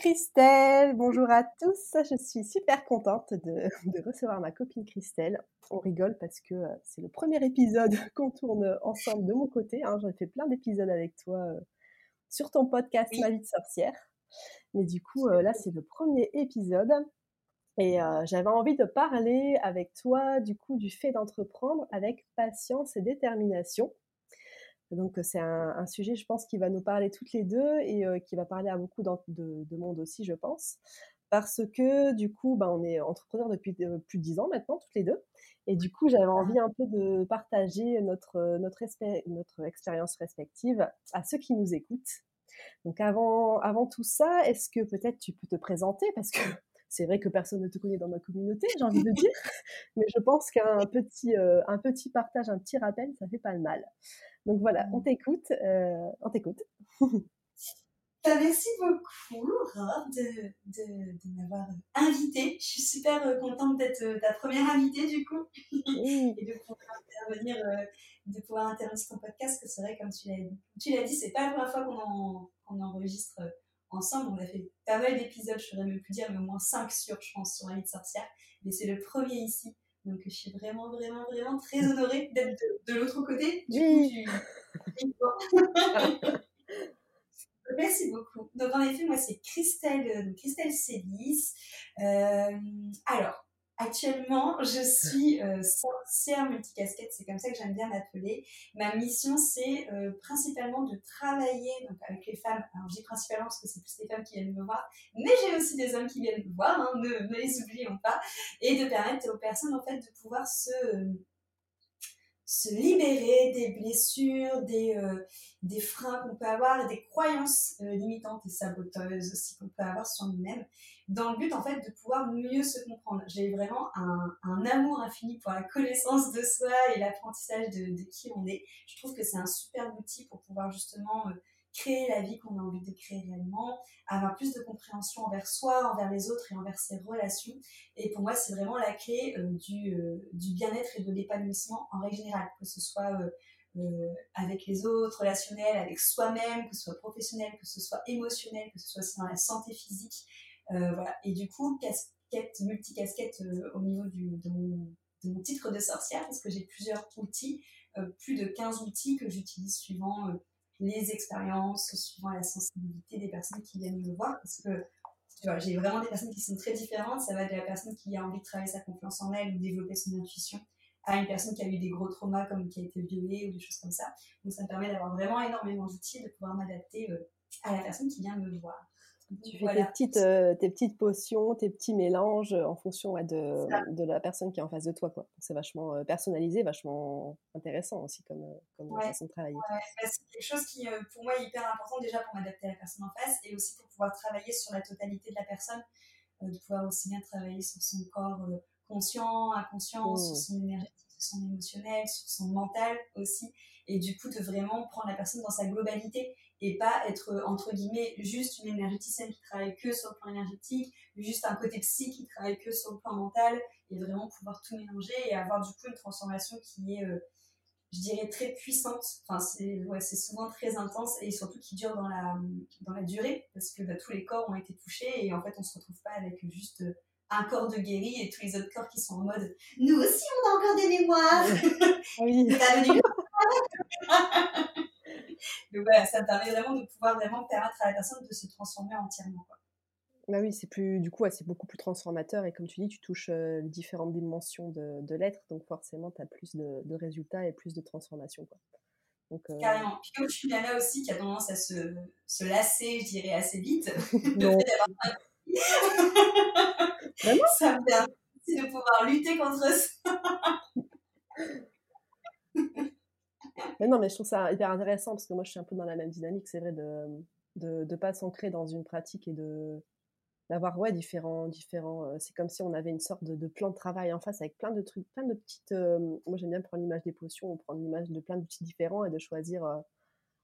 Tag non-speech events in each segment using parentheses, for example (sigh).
Christelle, bonjour à tous. Je suis super contente de, recevoir ma copine Christelle. On rigole parce que euh, c'est le premier épisode (laughs) qu'on tourne ensemble de mon côté. Hein. J'en ai fait plein d'épisodes avec toi euh, sur ton podcast Ma vie de sorcière. Mais du coup, euh, là, c'est le premier épisode. Et j'avais envie de parler avec toi du coup du fait d'entreprendre avec patience et détermination. Donc c'est un, sujet, je pense, qui va nous parler toutes les deux et qui va parler à beaucoup de, monde aussi, je pense. Parce que du coup, ben, on est entrepreneurs depuis plus de dix ans maintenant, toutes les deux. Et du coup, j'avais envie un peu de partager notre, notre, notre expérience respective à ceux qui nous écoutent. Donc avant, avant tout ça, est-ce que peut-être tu peux te présenter? Parce que (laughs) c'est vrai que personne ne te connaît dans ma communauté, j'ai envie de dire, (laughs) mais je pense qu'un petit, un petit partage, un petit rappel, ça fait pas le mal. Donc voilà, on t'écoute, euh, on t'écoute. (laughs) Bah, merci beaucoup, Laura, de, de, de m'avoir invitée. Je suis super euh, contente d'être euh, ta première invitée, du coup, (laughs) et de pouvoir intervenir, de pouvoir intervenir sur ton podcast, que c'est vrai, comme tu l'as dit, tu l'as dit, c'est pas la première fois qu'on enregistre ensemble. On a fait pas mal d'épisodes, je saurais même plus dire, mais au moins 5 sur, je pense, sur la vie de sorcière. Mais c'est le premier ici. Donc, je suis vraiment, vraiment, vraiment très honorée d'être de, l'autre côté. Du oui. (laughs) Merci beaucoup. Donc, en effet, moi, c'est Christelle, euh, Christelle Célis. Euh, alors, Actuellement, je suis euh, sorcière multicasquette, c'est comme ça que j'aime bien m'appeler. Ma mission, c'est euh, principalement de travailler avec les femmes. Alors, je dis principalement parce que c'est plus les femmes qui viennent me voir, mais j'ai aussi des hommes qui viennent me voir, hein, ne, ne, les oublions pas, et de permettre aux personnes en fait de pouvoir se se libérer des blessures, des, euh, des freins qu'on peut avoir, des croyances euh, limitantes et saboteuses aussi qu'on peut avoir sur nous-mêmes, dans le but en fait de pouvoir mieux se comprendre. J'ai vraiment un, un, amour infini pour la connaissance de soi et l'apprentissage de, qui on est. Je trouve que c'est un super outil pour pouvoir justement euh, créer la vie qu'on a envie de créer réellement, avoir plus de compréhension envers soi, envers les autres et envers ses relations. Et pour moi, c'est vraiment la clé euh, du, euh, du bien-être et de l'épanouissement en règle générale, que ce soit euh, avec les autres, relationnel, avec soi-même, que ce soit professionnel, que ce soit émotionnel, que ce soit dans la santé physique. voilà. Et du coup, casquette, multicasquette au niveau du, de mon titre de sorcière, parce que j'ai plusieurs outils, plus de 15 outils que j'utilise suivant les expériences, suivant la sensibilité des personnes qui viennent me voir. Parce que j'ai vraiment des personnes qui sont très différentes. Ça va de la personne qui a envie de travailler sa confiance en elle ou développer son intuition à une personne qui a eu des gros traumas comme qui a été violée ou des choses comme ça. Donc ça me permet d'avoir vraiment énormément d'outils de pouvoir m'adapter euh, à la personne qui vient me voir. Tu fais tes, petites, euh, tes petites potions, tes petits mélanges en fonction de, de, la personne qui est en face de toi. C'est vachement euh, personnalisé, vachement intéressant aussi comme, euh, façon de travailler. Bah, c'est quelque chose qui, pour moi, est hyper important déjà pour m'adapter à la personne en face et aussi pour pouvoir travailler sur la totalité de la personne, de pouvoir aussi bien travailler sur son corps conscient, inconscient, sur mmh. son énergétique, sur son émotionnel, sur son mental aussi. Et du coup, de vraiment prendre la personne dans sa globalité et pas être euh, entre guillemets juste une énergéticienne qui travaille que sur le plan énergétique, juste un côté psy qui travaille que sur le plan mental et vraiment pouvoir tout mélanger et avoir du coup une transformation qui est, euh, je dirais, très puissante. Enfin, c'est ouais, souvent très intense et surtout qui dure dans la, dans la durée parce que bah, tous les corps ont été touchés et en fait on se retrouve pas avec juste un corps de guéri et tous les autres corps qui sont en mode nous aussi on a encore des mémoires. Oui. (laughs) (laughs) Voilà, ça permet vraiment de pouvoir vraiment permettre à la personne de se transformer entièrement. Quoi. Bah oui, c'est plus, du coup, c'est beaucoup plus transformateur et comme tu dis, tu touches euh, différentes dimensions de, de l'être, donc forcément, tu as plus de, de, résultats et plus de transformation. Quoi. Donc, euh... Carrément. Puis comme tu là aussi qui a tendance à se, se lasser, je dirais, assez vite, (laughs) (laughs) non. Vraiment (laughs) ça me permet de pouvoir lutter contre ça. Mais non, mais je trouve ça hyper intéressant parce que moi, je suis un peu dans la même dynamique, c'est vrai, de, de ne pas s'ancrer dans une pratique et de d'avoir ouais différents différents c'est comme si on avait une sorte de, plan de travail en face avec plein de trucs plein de petites moi j'aime bien prendre l'image des potions prendre l'image de plein d'outils différents et de choisir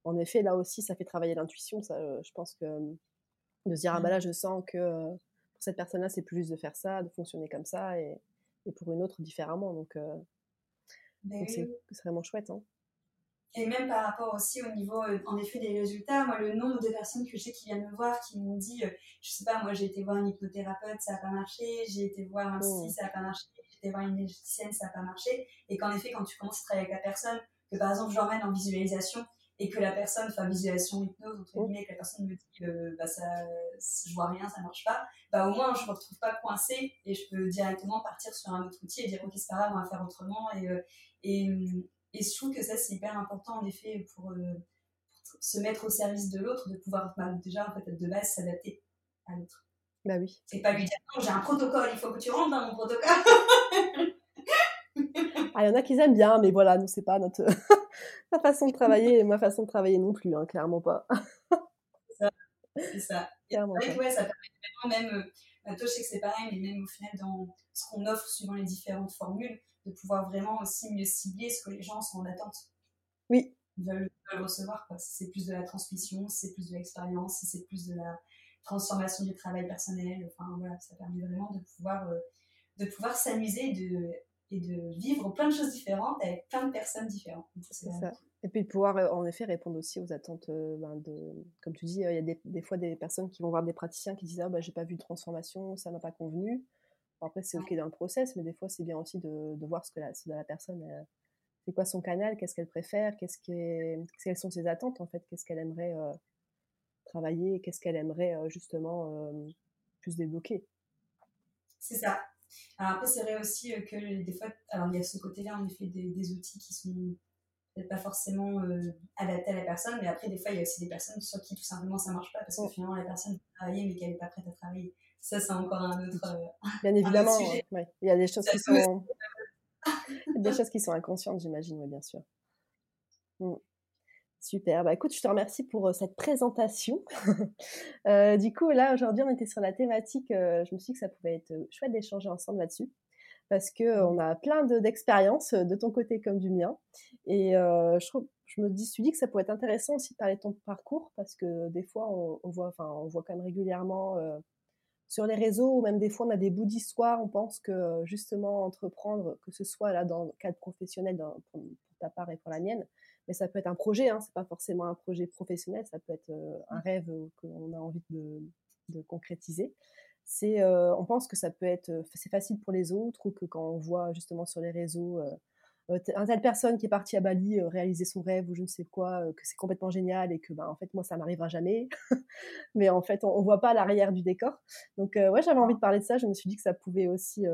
en effet là aussi ça fait travailler l'intuition ça je pense que de se dire ah bah là mmh. je sens que pour cette personne là c'est plus juste de faire ça de fonctionner comme ça et, et pour une autre différemment donc, c'est vraiment chouette hein. Et même par rapport aussi au niveau, euh, en effet, des résultats, moi, le nombre de personnes que je sais qui viennent me voir, qui m'ont dit, euh, je sais pas, moi, j'ai été voir un hypnothérapeute, ça n'a pas marché, j'ai été voir un psy, mmh. ça n'a pas marché, j'ai été voir une énergéticienne, ça n'a pas marché. Et qu'en effet, quand tu commences à travailler avec la personne, que par exemple, je l'emmène en visualisation et que la personne, enfin, visualisation hypnose, entre mmh. guillemets, que la personne me dit, euh, bah, ça, je vois rien, ça marche pas, bah, au moins, je me retrouve pas coincée et je peux directement partir sur un autre outil et dire, ok, c'est pas grave, on va faire autrement. Et, et, et je trouve que ça, c'est hyper important, en effet, pour, euh, se mettre au service de l'autre, de pouvoir bah, déjà, en fait, de base, s'adapter à l'autre. Bah oui. Et pas lui dire, non, j'ai un protocole, il faut que tu rentres dans mon protocole. ah, il y en a qui aiment bien, mais voilà, nous, c'est pas notre (laughs) façon de travailler, et ma façon de travailler non plus, hein, clairement pas. c'est ça. C'est ça. ouais, ça permet vraiment même, euh, bah, toi, je sais que c'est pareil, mais même au final, dans ce qu'on offre suivant les différentes formules, de pouvoir vraiment aussi mieux cibler ce que les gens sont en attente. Oui. Veulent, recevoir. Si c'est plus de la transmission, si c'est plus de l'expérience, si c'est plus de la transformation du travail personnel. Enfin voilà, ça permet vraiment de pouvoir, euh, de pouvoir s'amuser de, et de vivre plein de choses différentes avec plein de personnes différentes. C'est ça. Et puis de pouvoir euh, en effet répondre aussi aux attentes euh, ben, de, comme tu dis, il y a des, des, fois des personnes qui vont voir des praticiens qui disent ah bah j'ai pas vu de transformation, ça m'a pas convenu après, c'est OK dans le process, mais des fois, c'est bien aussi de, de voir ce que la, la personne, euh, c'est quoi son canal, qu'est-ce qu'elle préfère, qu'est-ce quelles sont ses attentes, en fait, qu'est-ce qu'elle aimerait euh, travailler, qu'est-ce qu'elle aimerait euh, justement plus débloquer. C'est ça. Alors après, c'est vrai aussi que des fois, alors il y a ce côté-là, en effet, des, des outils qui sont peut-être pas forcément adaptés à la personne, mais après, des fois, il y a aussi des personnes sur qui tout simplement ça marche pas parce que finalement, la personne veut travailler, mais qu'elle n'est pas prête à travailler ça c'est encore un autre. Euh, Bien évidemment, il y a des choses qui sont des choses qui sont inconscientes, j'imagine, oui, bien sûr. Mmh. Super. Bah, écoute, je te remercie pour euh, cette présentation. (laughs) Euh, du coup, là, aujourd'hui, on était sur la thématique. je me suis dit que ça pouvait être chouette d'échanger ensemble là-dessus. Parce que on a plein d'expériences de, ton côté comme du mien. Et je, je, me suis dit que ça pourrait être intéressant aussi de parler de ton parcours. Parce que des fois, on, on voit, enfin, on voit quand même régulièrement sur les réseaux, ou même des fois on a des bouts d'histoire, on pense que justement entreprendre, que ce soit là dans le cadre professionnel pour, ta part et pour la mienne, mais ça peut être un projet, hein, c'est pas forcément un projet professionnel, ça peut être euh, un rêve qu'on a envie de, de concrétiser. C'est, euh, on pense que ça peut être, c'est facile pour les autres ou que quand on voit justement sur les réseaux euh, un telle personne qui est partie à Bali euh, réaliser son rêve ou je ne sais quoi, euh, que c'est complètement génial et que ben, en fait moi ça m'arrivera jamais. (laughs) Mais en fait on, ne voit pas l'arrière du décor. Donc ouais j'avais envie de parler de ça. Je me suis dit que ça pouvait aussi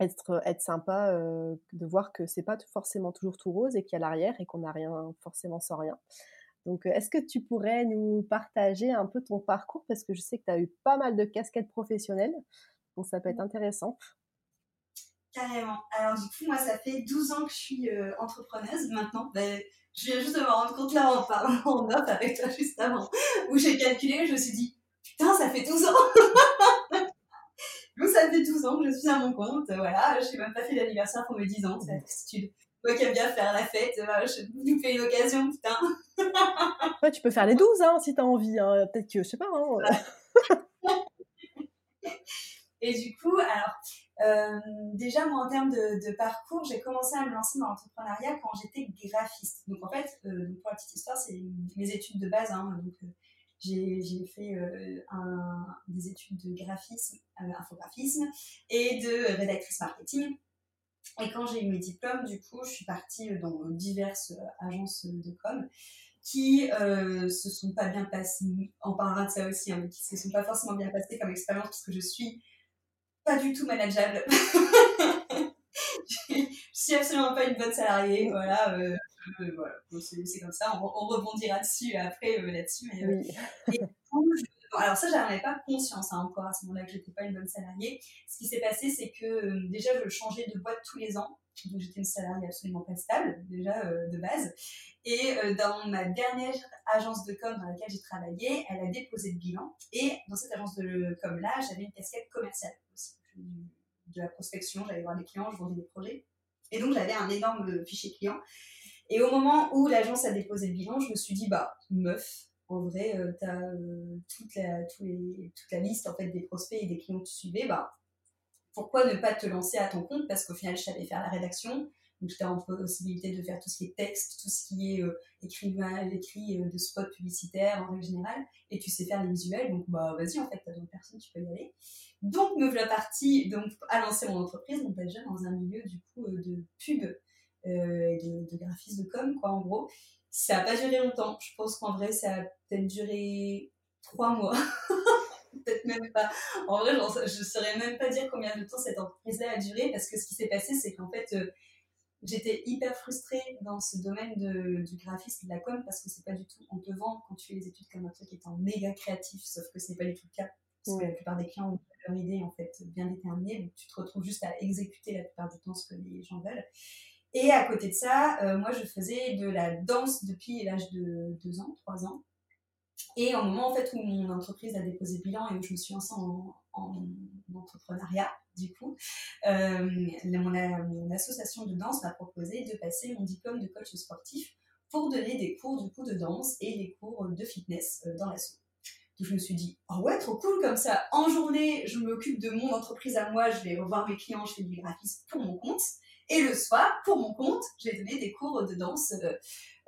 être, être sympa de voir que c'est pas forcément toujours tout rose et qu'il y a l'arrière et qu'on n'a rien forcément sans rien. Donc, est-ce que tu pourrais nous partager un peu ton parcours? Parce que je sais que tu as eu pas mal de casquettes professionnelles, donc ça peut être intéressant. Carrément. Alors du coup, moi, ça fait 12 ans que je suis euh, entrepreneuse maintenant. Ben, je viens juste de me rendre compte là en parlant en off avec toi juste avant, où j'ai calculé, je me suis dit, putain, ça fait 12 ans (laughs) Donc ça fait 12 ans que je suis à mon compte, voilà, je n'ai même pas fait l'anniversaire pour mes 10 ans, c'est. Moi qui aime bien faire la fête, je nous fais une occasion, putain. (laughs) ouais, tu peux faire les 12 hein, si tu as envie, hein. peut-être que, je sais pas. Hein. (laughs) Et du coup, alors, euh, déjà, moi, en termes de, parcours, j'ai commencé à me lancer dans l'entrepreneuriat quand j'étais graphiste. Donc, en fait, euh, pour la petite histoire, c'est mes études de base. Hein, donc, euh, j'ai fait un, des études de graphisme, infographisme et de rédactrice marketing. Et quand j'ai eu mes diplômes, du coup, je suis partie dans diverses agences de com qui se sont pas bien passées, on parlera de ça aussi, hein, mais qui se sont pas forcément bien passées comme expérience parce que je suis pas du tout manageable. (laughs) je suis absolument pas une bonne salariée, voilà. Euh, voilà. c'est comme ça, on, rebondira dessus après euh, là-dessus. Mais, euh, alors ça, j'en avais pas conscience hein, encore à ce moment-là que j'étais pas une bonne salariée. Ce qui s'est passé, c'est que déjà, je changeais de boîte tous les ans. Donc j'étais une salariée absolument pas stable, déjà de base. Et dans ma dernière agence de com dans laquelle j'ai travaillé, elle a déposé le bilan. Et dans cette agence de com là, j'avais une casquette commerciale aussi. De la prospection, j'allais voir des clients, je vendais des projets. Et donc j'avais un énorme fichier client. Et au moment où l'agence a déposé le bilan, je me suis dit, bah, meuf, en vrai, tu as toute, la, toute la liste en fait, des prospects et des clients que tu suivais, bah, pourquoi ne pas te lancer à ton compte? Parce qu'au final, je savais faire la rédaction, donc j'étais en possibilité de faire tout ce qui est texte, tout ce qui est euh, écrivain, écrit euh, de spot publicitaire en règle générale, et tu sais faire les visuels, donc bah vas-y en fait, t'as d'autres personnes, tu peux y aller. Donc me voilà partie donc à lancer mon entreprise, donc déjà dans un milieu du coup euh, de pub, de, de graphisme de com quoi en gros. Ça n'a pas duré longtemps. Je pense qu'en vrai ça a peut-être duré trois mois. (laughs) peut-être même pas. En vrai, je ne saurais même pas dire combien de temps cette entreprise-là a duré parce que ce qui s'est passé, c'est qu'en fait, euh, j'étais hyper frustrée dans ce domaine de, du graphisme de la com parce que c'est pas du tout. On te vend quand tu fais les études comme un truc étant méga créatif, sauf que ce n'est pas du tout le cas. Parce que la plupart des clients ont leur idée en fait bien déterminée, donc tu te retrouves juste à exécuter la plupart du temps ce que les gens veulent. Et à côté de ça, euh, moi je faisais de la danse depuis l'âge de 2 ans, 3 ans. Et au moment en fait où mon entreprise a déposé bilan et où je me suis lancée en, entrepreneuriat, du coup, euh, mon, association de danse m'a proposé de passer mon diplôme de coach sportif pour donner des cours du coup de danse et des cours de fitness euh, dans l'assaut. Donc je me suis dit, oh ouais, trop cool comme ça. En journée, je m'occupe de mon entreprise à moi, je vais revoir mes clients, je fais du graphisme pour mon compte. Et le soir, pour mon compte, j'ai donné des cours de danse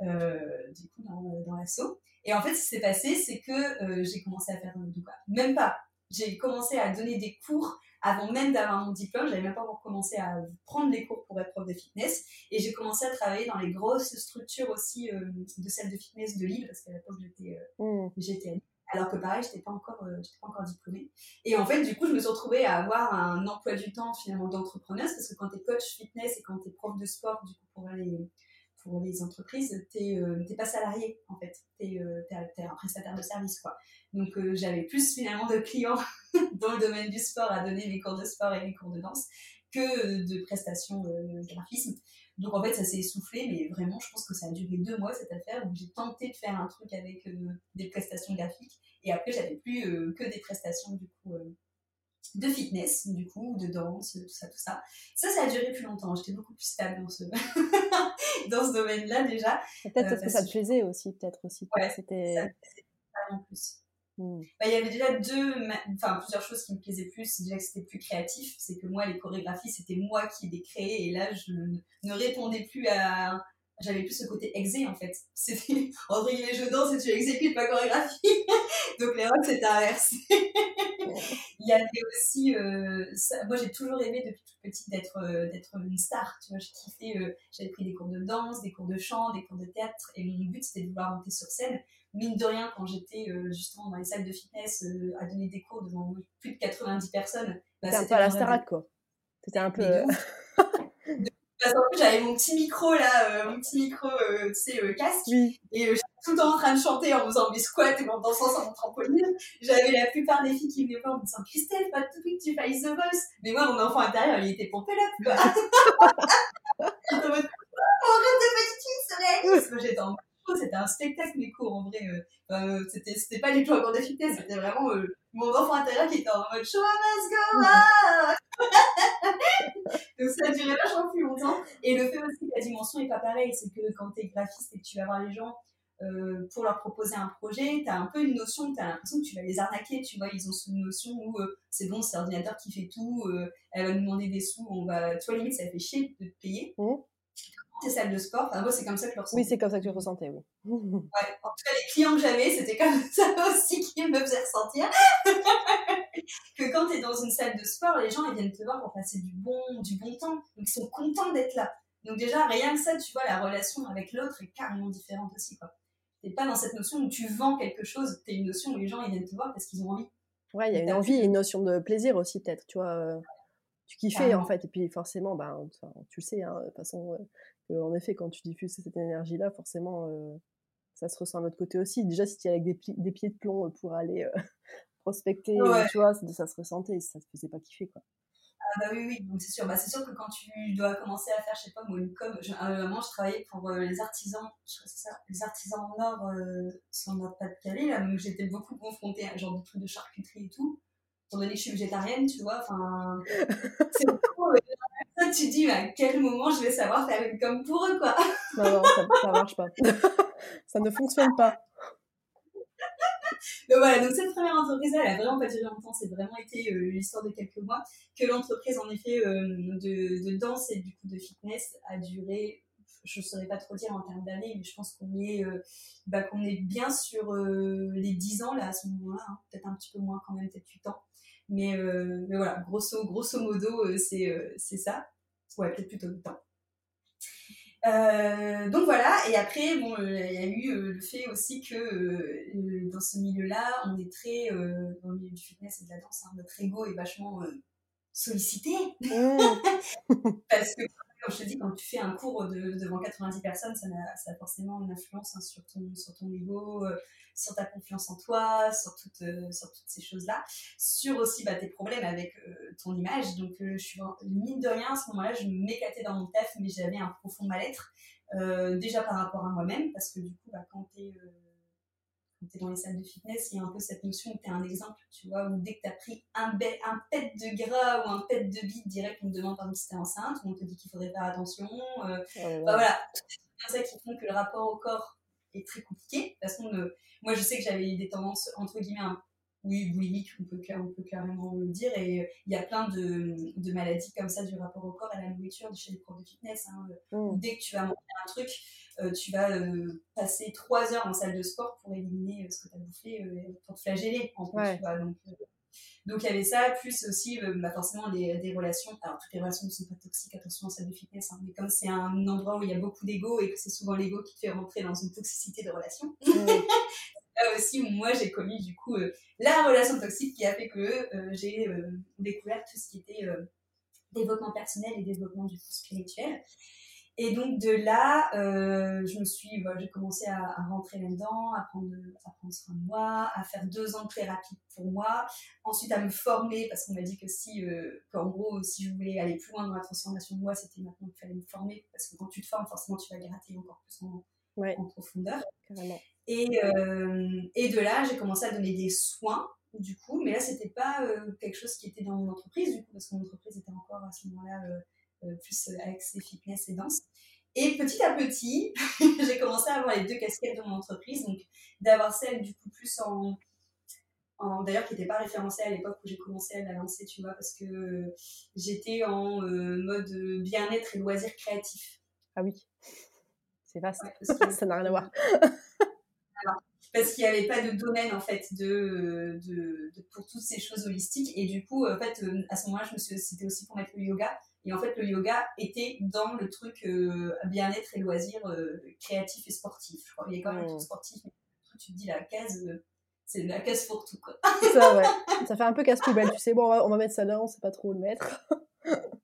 euh, du coup dans, dans l'assaut. Et en fait, ce qui s'est passé, c'est que j'ai commencé à faire quoi? Même pas. J'ai commencé à donner des cours avant même d'avoir mon diplôme. J'avais même pas encore commencé à prendre des cours pour être prof de fitness. Et j'ai commencé à travailler dans les grosses structures aussi euh, de salles de fitness de Lille, parce qu'à l'époque, j'étais euh, mmh. Alors que pareil, j'étais pas encore, j'étais pas encore diplômée. Et en fait, du coup, je me suis retrouvée à avoir un emploi du temps finalement d'entrepreneuse, parce que quand tu es coach fitness et quand tu es prof de sport, du coup, pour aller pour les entreprises, tu n'es euh, pas salarié en fait, tu es, euh, un prestataire de service quoi. Donc euh, j'avais plus finalement de clients (laughs) dans le domaine du sport à donner mes cours de sport et mes cours de danse que de prestations de graphisme. Donc en fait ça s'est essoufflé, mais vraiment je pense que ça a duré deux mois cette affaire où j'ai tenté de faire un truc avec des prestations graphiques et après j'avais plus que des prestations du coup de fitness, du coup, de danse, tout ça, tout ça. Ça, ça a duré plus longtemps. J'étais beaucoup plus stable dans ce, (laughs) dans ce domaine-là déjà. Peut-être parce, que ça te plaisait aussi, peut-être aussi. Ouais, c'était. en plus. Hmm. Bah, il y avait déjà deux, enfin plusieurs choses qui me plaisaient plus. Déjà que c'était plus créatif, c'est que moi les chorégraphies c'était moi qui les créais et là je ne répondais plus à, j'avais plus ce côté exé en fait. C'était (laughs) entre guillemets je danse et tu exécutes ma chorégraphie. (laughs) Donc les rôles s'étaient inversés. Il y avait aussi, euh, moi j'ai toujours aimé depuis toute petite d'être euh, d'être une star. Tu vois, je kiffais. Euh, j'avais pris des cours de danse, des cours de chant, des cours de théâtre et mon but c'était de vouloir monter sur scène. Mine de rien, quand j'étais justement dans les salles de fitness à donner des cours devant plus de 90 personnes, bah, c'était un peu la star quoi. C'était un peu. Parce qu'en plus, j'avais mon petit micro là, euh, mon petit micro, euh, tu sais, euh, casque. Et j'étais tout le temps en train de chanter en faisant mes squats et en dansant sur mon trampoline. J'avais la plupart des filles qui venaient voir en me disant Christelle, pas tout que tu fasses The Voice. Mais moi, mon enfant intérieur, il était pompé là, quoi. (laughs) J'étais en mode, oh, de petite fille, Moi, j'étais en c'était un spectacle, mes cours, en vrai. Euh, c'était, c'était pas du tout un cours de fitness, c'était vraiment mon enfant intérieur qui était en mode show must go (laughs) Donc ça a duré vachement plus longtemps. Et le fait aussi que la dimension est pas pareille, c'est que quand tu es graphiste et que tu vas voir les gens euh, pour leur proposer un projet, tu as un peu une notion, tu as l'impression que tu vas les arnaquer, tu vois, ils ont une notion où euh, c'est bon, c'est l'ordinateur qui fait tout, euh, elle va nous demander des sous, on va, tu vois, limite, ça fait chier de te payer. Mmh tes salles de sport. Enfin, moi, c'est comme ça que je le ressentais. Oui, c'est comme ça que tu le ressentais, oui. (laughs) ouais, en tout cas, les clients que j'avais, c'était comme (laughs) ça aussi qui me faisait ressentir. (laughs) que quand tu es dans une salle de sport, les gens, ils viennent te voir pour passer du bon, du bon temps. Donc, ils sont contents d'être là. Donc, déjà, rien que ça, tu vois, la relation avec l'autre est carrément différente aussi, quoi. T'es pas dans cette notion où tu vends quelque chose, t'es une notion où les gens, ils viennent te voir parce qu'ils ont envie. Ouais, il y a une envie et une notion de plaisir aussi, peut-être, tu vois. Tu kiffais, en fait. Et puis, forcément, ben, tu le sais, hein, de toute façon, euh, en effet, quand tu diffuses cette énergie-là, forcément, euh, ça se ressent de l'autre côté aussi. Déjà, si tu es avec des, des, pieds de plomb euh, pour aller euh, (laughs) prospecter, tu vois, ça, se ressentait, ça te faisait pas kiffer, quoi. Ah bah oui, oui, c'est sûr. Bah, c'est sûr que quand tu dois commencer à faire, je sais pas moi, une com, je, à un moment, je travaillais pour les artisans, je crois que c'est ça, les artisans en or sur notre Pas-de-Calais, là, donc j'étais beaucoup confrontée à genre de trucs de charcuterie et tout. Étant donné que je suis végétarienne, tu vois, enfin, c'est. (laughs) Euh, tu dis, à quel moment je vais savoir faire une com pour eux, quoi? Non, non, ça, ça marche pas. (laughs) ça ne fonctionne pas. donc voilà, donc cette première entreprise, elle a vraiment pas duré longtemps, c'est vraiment été euh, l'histoire de quelques mois, que l'entreprise en effet euh, de, de, danse et du coup de fitness a duré, je ne saurais pas trop dire en termes d'années, mais je pense qu'on est, euh, bah, qu'on est bien sur les 10 ans là à ce moment-là, hein. peut-être un petit peu moins quand même, peut-être 8 ans. Mais, mais voilà, grosso, grosso modo, c'est c'est ça. Ouais, peut-être plutôt 8 ans. Euh, donc voilà, et après, bon, euh, il y a eu euh, le fait aussi que euh, dans ce milieu-là, on est très, dans le milieu du fitness et de la danse, hein, notre ego est vachement sollicité. Mmh. (laughs) Parce que comme je te dis, quand tu fais un cours de, devant 90 personnes, ça a, ça a, forcément une influence hein, sur, ton, sur ton niveau, euh, sur ta confiance en toi, sur, euh, sur toutes ces choses-là, sur aussi bah, tes problèmes avec euh, ton image. Donc, je suis mine de rien, à ce moment-là, je m'éclatais dans mon taf, mais j'avais un profond mal-être, déjà par rapport à moi-même, parce que du coup, bah, quand tu es tu es dans les salles de fitness, il y a un peu cette notion où tu es un exemple, tu vois, où dès que tu as pris un, un pet de gras ou un pet de bite direct, on te demande par exemple si tu es enceinte, ou on te dit qu'il faudrait faire attention. Euh, oh bah voilà, c'est ça qui font que le rapport au corps est très compliqué. Parce que moi, je sais que j'avais des tendances, entre guillemets, un oui, boulimique, on peut, on peut carrément le dire. Et euh, il y a plein de, de, maladies comme ça du rapport au corps et à la nourriture chez les profs de fitness. Hein, mmh. Dès que tu vas manger un truc, euh, tu vas euh, passer trois heures en salle de sport pour éliminer ce que tu as bouffé, pour te flageller. En tu vois, donc, donc il y avait ça, plus aussi bah, forcément les, des relations. Alors toutes les relations ne sont pas toxiques, attention en salle de fitness, hein, mais comme c'est un endroit où il y a beaucoup d'ego et que c'est souvent l'ego qui te fait rentrer dans une toxicité de relation, (laughs) mmh. là aussi moi j'ai commis du coup euh, la relation toxique qui a fait que euh, j'ai euh, découvert tout ce qui était développement personnel et développement du coup spirituel. Et donc de là, je me suis, j'ai commencé à, rentrer là-dedans, à prendre, à prendre soin de moi, à faire deux ans de thérapie pour moi, ensuite à me former parce qu'on m'a dit que si, qu'en gros, si je voulais aller plus loin dans la transformation de moi, c'était maintenant qu'il fallait me former parce que quand tu te formes, forcément, tu vas gratter encore plus en, en profondeur. Et, euh, et de là, j'ai commencé à donner des soins, du coup, mais là, c'était pas euh, quelque chose qui était dans mon entreprise, du coup, parce que mon entreprise était encore à ce moment-là euh, plus accès fitness et danse. Et petit à petit, (laughs) j'ai commencé à avoir les deux casquettes de mon entreprise, donc d'avoir celle du coup plus en, d'ailleurs qui n'était pas référencée à l'époque où j'ai commencé à la lancer, tu vois, parce que j'étais en mode bien-être et loisirs créatifs. Ah oui. C'est vaste. (laughs) ça n'a rien à voir. (laughs) Parce qu'il n'y avait pas de domaine en fait de, de, pour toutes ces choses holistiques et du coup en fait euh, à ce moment-là je me suis c'était aussi pour mettre le yoga et en fait le yoga était dans le truc euh, bien-être et loisirs euh, créatif et sportif. Je crois il y a quand même un truc mmh. sportif mais tu te dis la case c'est la case pour tout quoi. ça ouais. Ça fait un peu casse poubelle tu sais bon on va, on va mettre ça là on sait pas trop où le mettre. (laughs)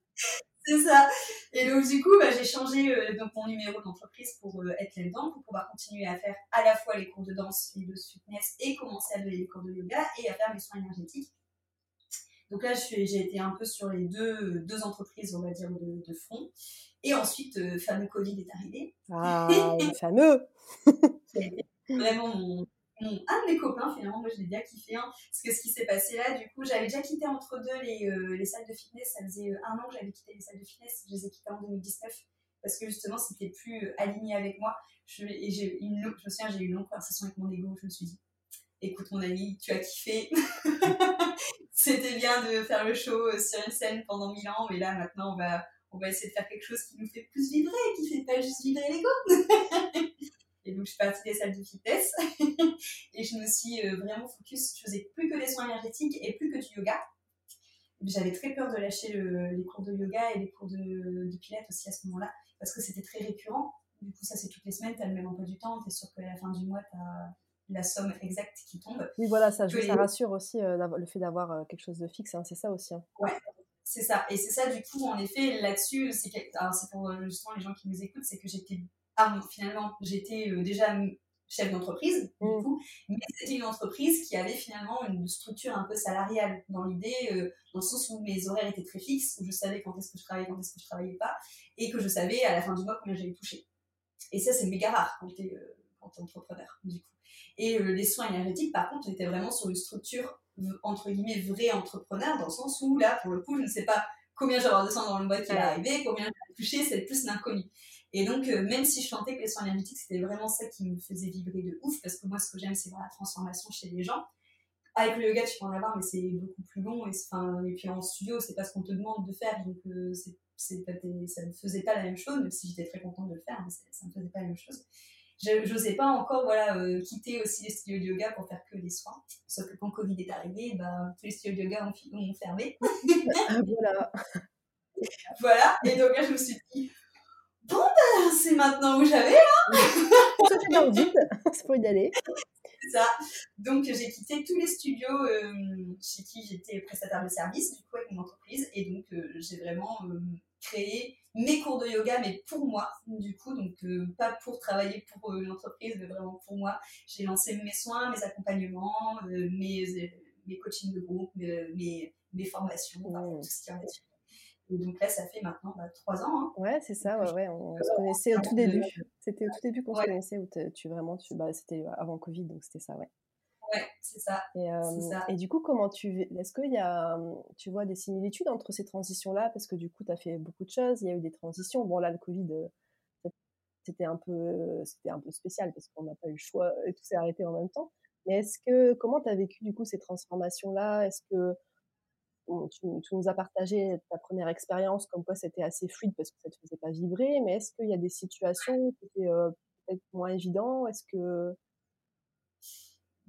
c'est ça. Et donc, du coup, bah, j'ai changé euh, donc, mon numéro d'entreprise pour euh, être là-dedans, pour pouvoir continuer à faire à la fois les cours de danse, les de fitness et commencer à donner les cours de yoga et à faire mes soins énergétiques. Donc là, j'ai été un peu sur les deux, deux entreprises, on va dire, de, de front. Et ensuite, le euh, fameux Covid est arrivé. Ah, le (laughs) fameux Vraiment mon, un de mes copains, finalement, moi je l'ai bien kiffé. Hein, parce que ce qui s'est passé là, du coup, j'avais déjà quitté entre deux les, euh, les salles de fitness. Ça faisait euh, un an que j'avais quitté les salles de fitness. Je les ai quittées en 2019 parce que justement, c'était plus aligné avec moi. Je, et j'ai une, je me souviens, j'ai eu une longue conversation avec mon ego. Je me suis dit, écoute, mon ami, tu as kiffé. (laughs) c'était bien de faire le show sur une scène pendant mille ans, mais là, maintenant, on va, on va essayer de faire quelque chose qui nous fait plus vibrer, qui fait pas juste vibrer l'ego. (laughs) Et donc, je suis partie des salles de fitness (laughs) et je me suis euh, vraiment focus. Je faisais plus que des soins énergétiques et plus que du yoga. J'avais très peur de lâcher les cours de yoga et les cours de, de pilates aussi à ce moment-là parce que c'était très récurrent. Du coup, ça, c'est toutes les semaines, tu as le même emploi du temps, tu es sûr qu'à la fin du mois, tu as la somme exacte qui tombe. Oui, voilà, ça, ça rassure aussi euh, le fait d'avoir euh, quelque chose de fixe, hein, c'est ça aussi. Hein. Ouais, c'est ça. Et c'est ça, du coup, en effet, là-dessus, c'est pour justement les gens qui nous écoutent, c'est que j'étais ah, finalement, j'étais euh, déjà chef d'entreprise, du Mm. coup, mais c'était une entreprise qui avait finalement une structure un peu salariale dans l'idée, euh, dans le sens où mes horaires étaient très fixes, où je savais quand est-ce que je travaillais, quand est-ce que je travaillais pas, et que je savais à la fin du mois combien j'allais toucher. Et ça, c'est méga rare quand es, entrepreneur, du coup. Et euh, les soins énergétiques, par contre, on était vraiment sur une structure, entre guillemets, vrai entrepreneur, dans le sens où là, pour le coup, je ne sais pas combien je vais avoir de soins dans le mois qui va arriver, combien je vais toucher, c'est plus l'inconnu. Et donc, euh, même si je sentais que les soins énergétiques, c'était vraiment ça qui me faisait vibrer de ouf, parce que moi, ce que j'aime, c'est voir la transformation chez les gens. Avec le yoga, tu peux en avoir, mais c'est beaucoup plus long. Et, puis en studio, c'est pas ce qu'on te demande de faire, donc euh, c'est, c'est ça ne faisait pas la même chose, même si j'étais très contente de le faire, mais ça ne faisait pas la même chose. Je n'osais pas encore voilà, euh, quitter aussi les studios de yoga pour faire que des soins. Sauf que quand Covid est arrivé, bah, tous les studios de yoga ont, fermé. Ah, voilà. (laughs) voilà, et donc là, je me suis dit, bon, ben, c'est maintenant où j'avais (laughs) On se fait dans le vide, c'est pour y aller. ça. Donc, j'ai quitté tous les studios euh, chez qui j'étais prestataire de service, du coup, avec mon entreprise. Et donc, euh, j'ai vraiment euh, créé mes cours de yoga, mais pour moi, du coup. Donc, euh, pas pour travailler pour euh, l'entreprise, mais vraiment pour moi. J'ai lancé mes soins, mes accompagnements, euh, mes, mes coachings de groupe, mes, formations, enfin, Mmh. tout ce qui en est. Et donc là, ça fait maintenant bah, trois ans. hein. Ouais, c'est ça, ouais, ouais. On se connaissait au tout début. C'était au tout début qu'on se connaissait, où tu vraiment, tu, bah, c'était avant Covid, donc c'était ça, ouais. Ouais, c'est ça. Et, euh, C'est ça. et du coup, comment tu, est-ce qu'il y a, hum, tu vois des similitudes entre ces transitions-là? Parce que du coup, tu as fait beaucoup de choses, il y a eu des transitions. Bon, là, le Covid, euh, c'était un peu, c'était un peu spécial parce qu'on n'a pas eu le choix et tout s'est arrêté en même temps. Mais est-ce que, comment tu as vécu du coup ces transformations-là? Est-ce que bon, tu, tu nous as partagé ta première expérience, comme quoi c'était assez fluide parce que ça te faisait pas vibrer, mais est-ce qu'il y a des situations qui étaient euh, peut-être moins évidentes Est-ce que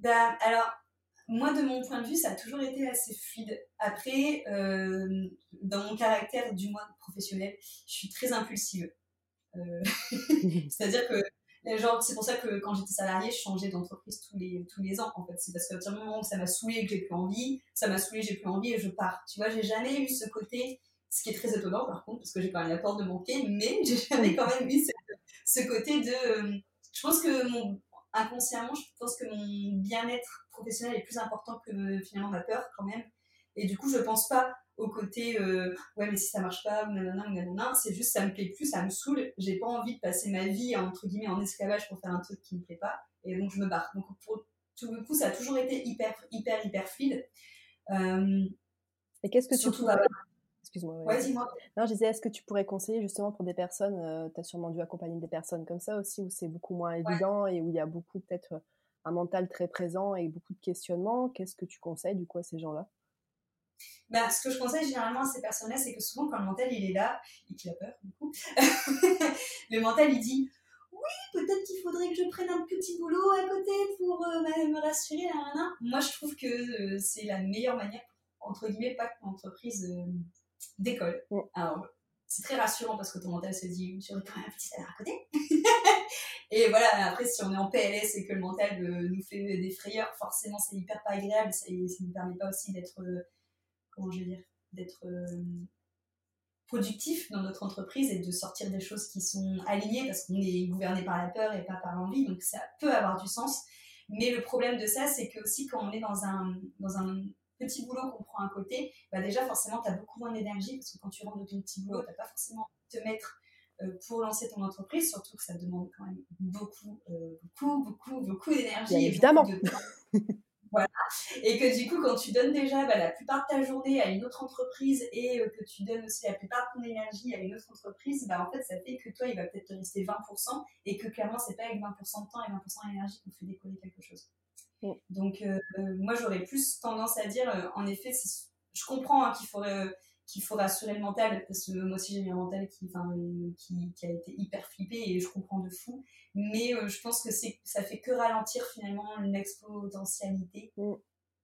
Ben, alors, moi, de mon point de vue, ça a toujours été assez fluide. Après, euh, dans mon caractère, du moins professionnel, je suis très impulsive. Euh, (laughs) (laughs) C'est-à-dire que, c'est pour ça que quand j'étais salariée, je changeais d'entreprise tous les, tous les ans, en fait. C'est parce qu'à partir du moment où ça m'a saoulé, que j'ai plus envie, ça m'a saoulé, j'ai plus envie et je pars. Tu vois, j'ai jamais eu ce côté, ce qui est très étonnant par contre, parce que j'ai quand même la peur de manquer, mais (laughs) j'ai jamais quand même eu ce, ce côté de. euh, je pense que mon, inconsciemment, je pense que mon bien-être professionnel est plus important que finalement ma peur quand même. Et du coup, je pense pas au côté euh, ouais, mais si ça marche pas, ou nanana, ou nanana, c'est juste ça me plaît plus, ça me saoule. J'ai pas envie de passer ma vie entre guillemets en esclavage pour faire un truc qui me plaît pas. Et donc, je me barre. Donc, pour tout le coup, ça a toujours été hyper, hyper, hyper fluide. Euh, et qu'est-ce que tu surtout, pourrais... bah, Excuse-moi. ouais, ouais, vas-y. dis-moi. Non, je disais, est-ce que tu pourrais conseiller justement pour des personnes, tu as sûrement dû accompagner des personnes comme ça aussi, où c'est beaucoup moins évident et où il y a beaucoup peut-être euh, un mental très présent et beaucoup de questionnements. Qu'est-ce que tu conseilles du coup à ces gens-là? Bah, ce que je conseille généralement à ces personnes-là, c'est que souvent quand le mental il est là et qu'il a peur, du coup, (laughs) le mental il dit oui, peut-être qu'il faudrait que je prenne un petit boulot à côté pour euh, me me rassurer. Nan. Moi, je trouve que euh, c'est la meilleure manière, entre guillemets, pas que l'entreprise euh, décolle. Mm. Alors, c'est très rassurant parce que ton mental se dit j'aurais quand même un petit salaire à côté. (laughs) et voilà, après, si on est en PLS et que le mental euh, nous fait des frayeurs, forcément, c'est hyper pas agréable. Ça ne nous permet pas aussi d'être. euh, comment je vais dire, d'être euh, productif dans notre entreprise et de sortir des choses qui sont alignées parce qu'on est gouverné par la peur et pas par l'envie, donc ça peut avoir du sens. Mais le problème de ça, c'est que aussi quand on est dans un, dans un petit boulot qu'on prend à côté, bah déjà forcément tu as beaucoup moins d'énergie parce que quand tu rentres de ton petit boulot, tu pas forcément te mettre euh, pour lancer ton entreprise, surtout que ça demande quand même beaucoup, euh, beaucoup, beaucoup, beaucoup d'énergie. Et évidemment. beaucoup temps. (laughs) voilà. Et que du coup, quand tu donnes déjà bah, la plupart de ta journée à une autre entreprise et euh, que tu donnes aussi la plupart de ton énergie à une autre entreprise, bah, en fait, ça fait que toi, il va peut-être te rester 20% et que clairement, c'est pas avec 20% de temps et 20% d'énergie qu'on fait décoller quelque chose. Mm. Donc, euh, euh, moi, j'aurais plus tendance à dire, euh, en effet, je comprends hein, qu'il faudrait, euh, qu'il faut rassurer le mental, parce que moi aussi, j'ai eu un mental qui, enfin, qui, qui a été hyper flippé et je comprends de fou. Mais euh, je pense que c'est, ça fait que ralentir finalement l'exponentialité. Mm.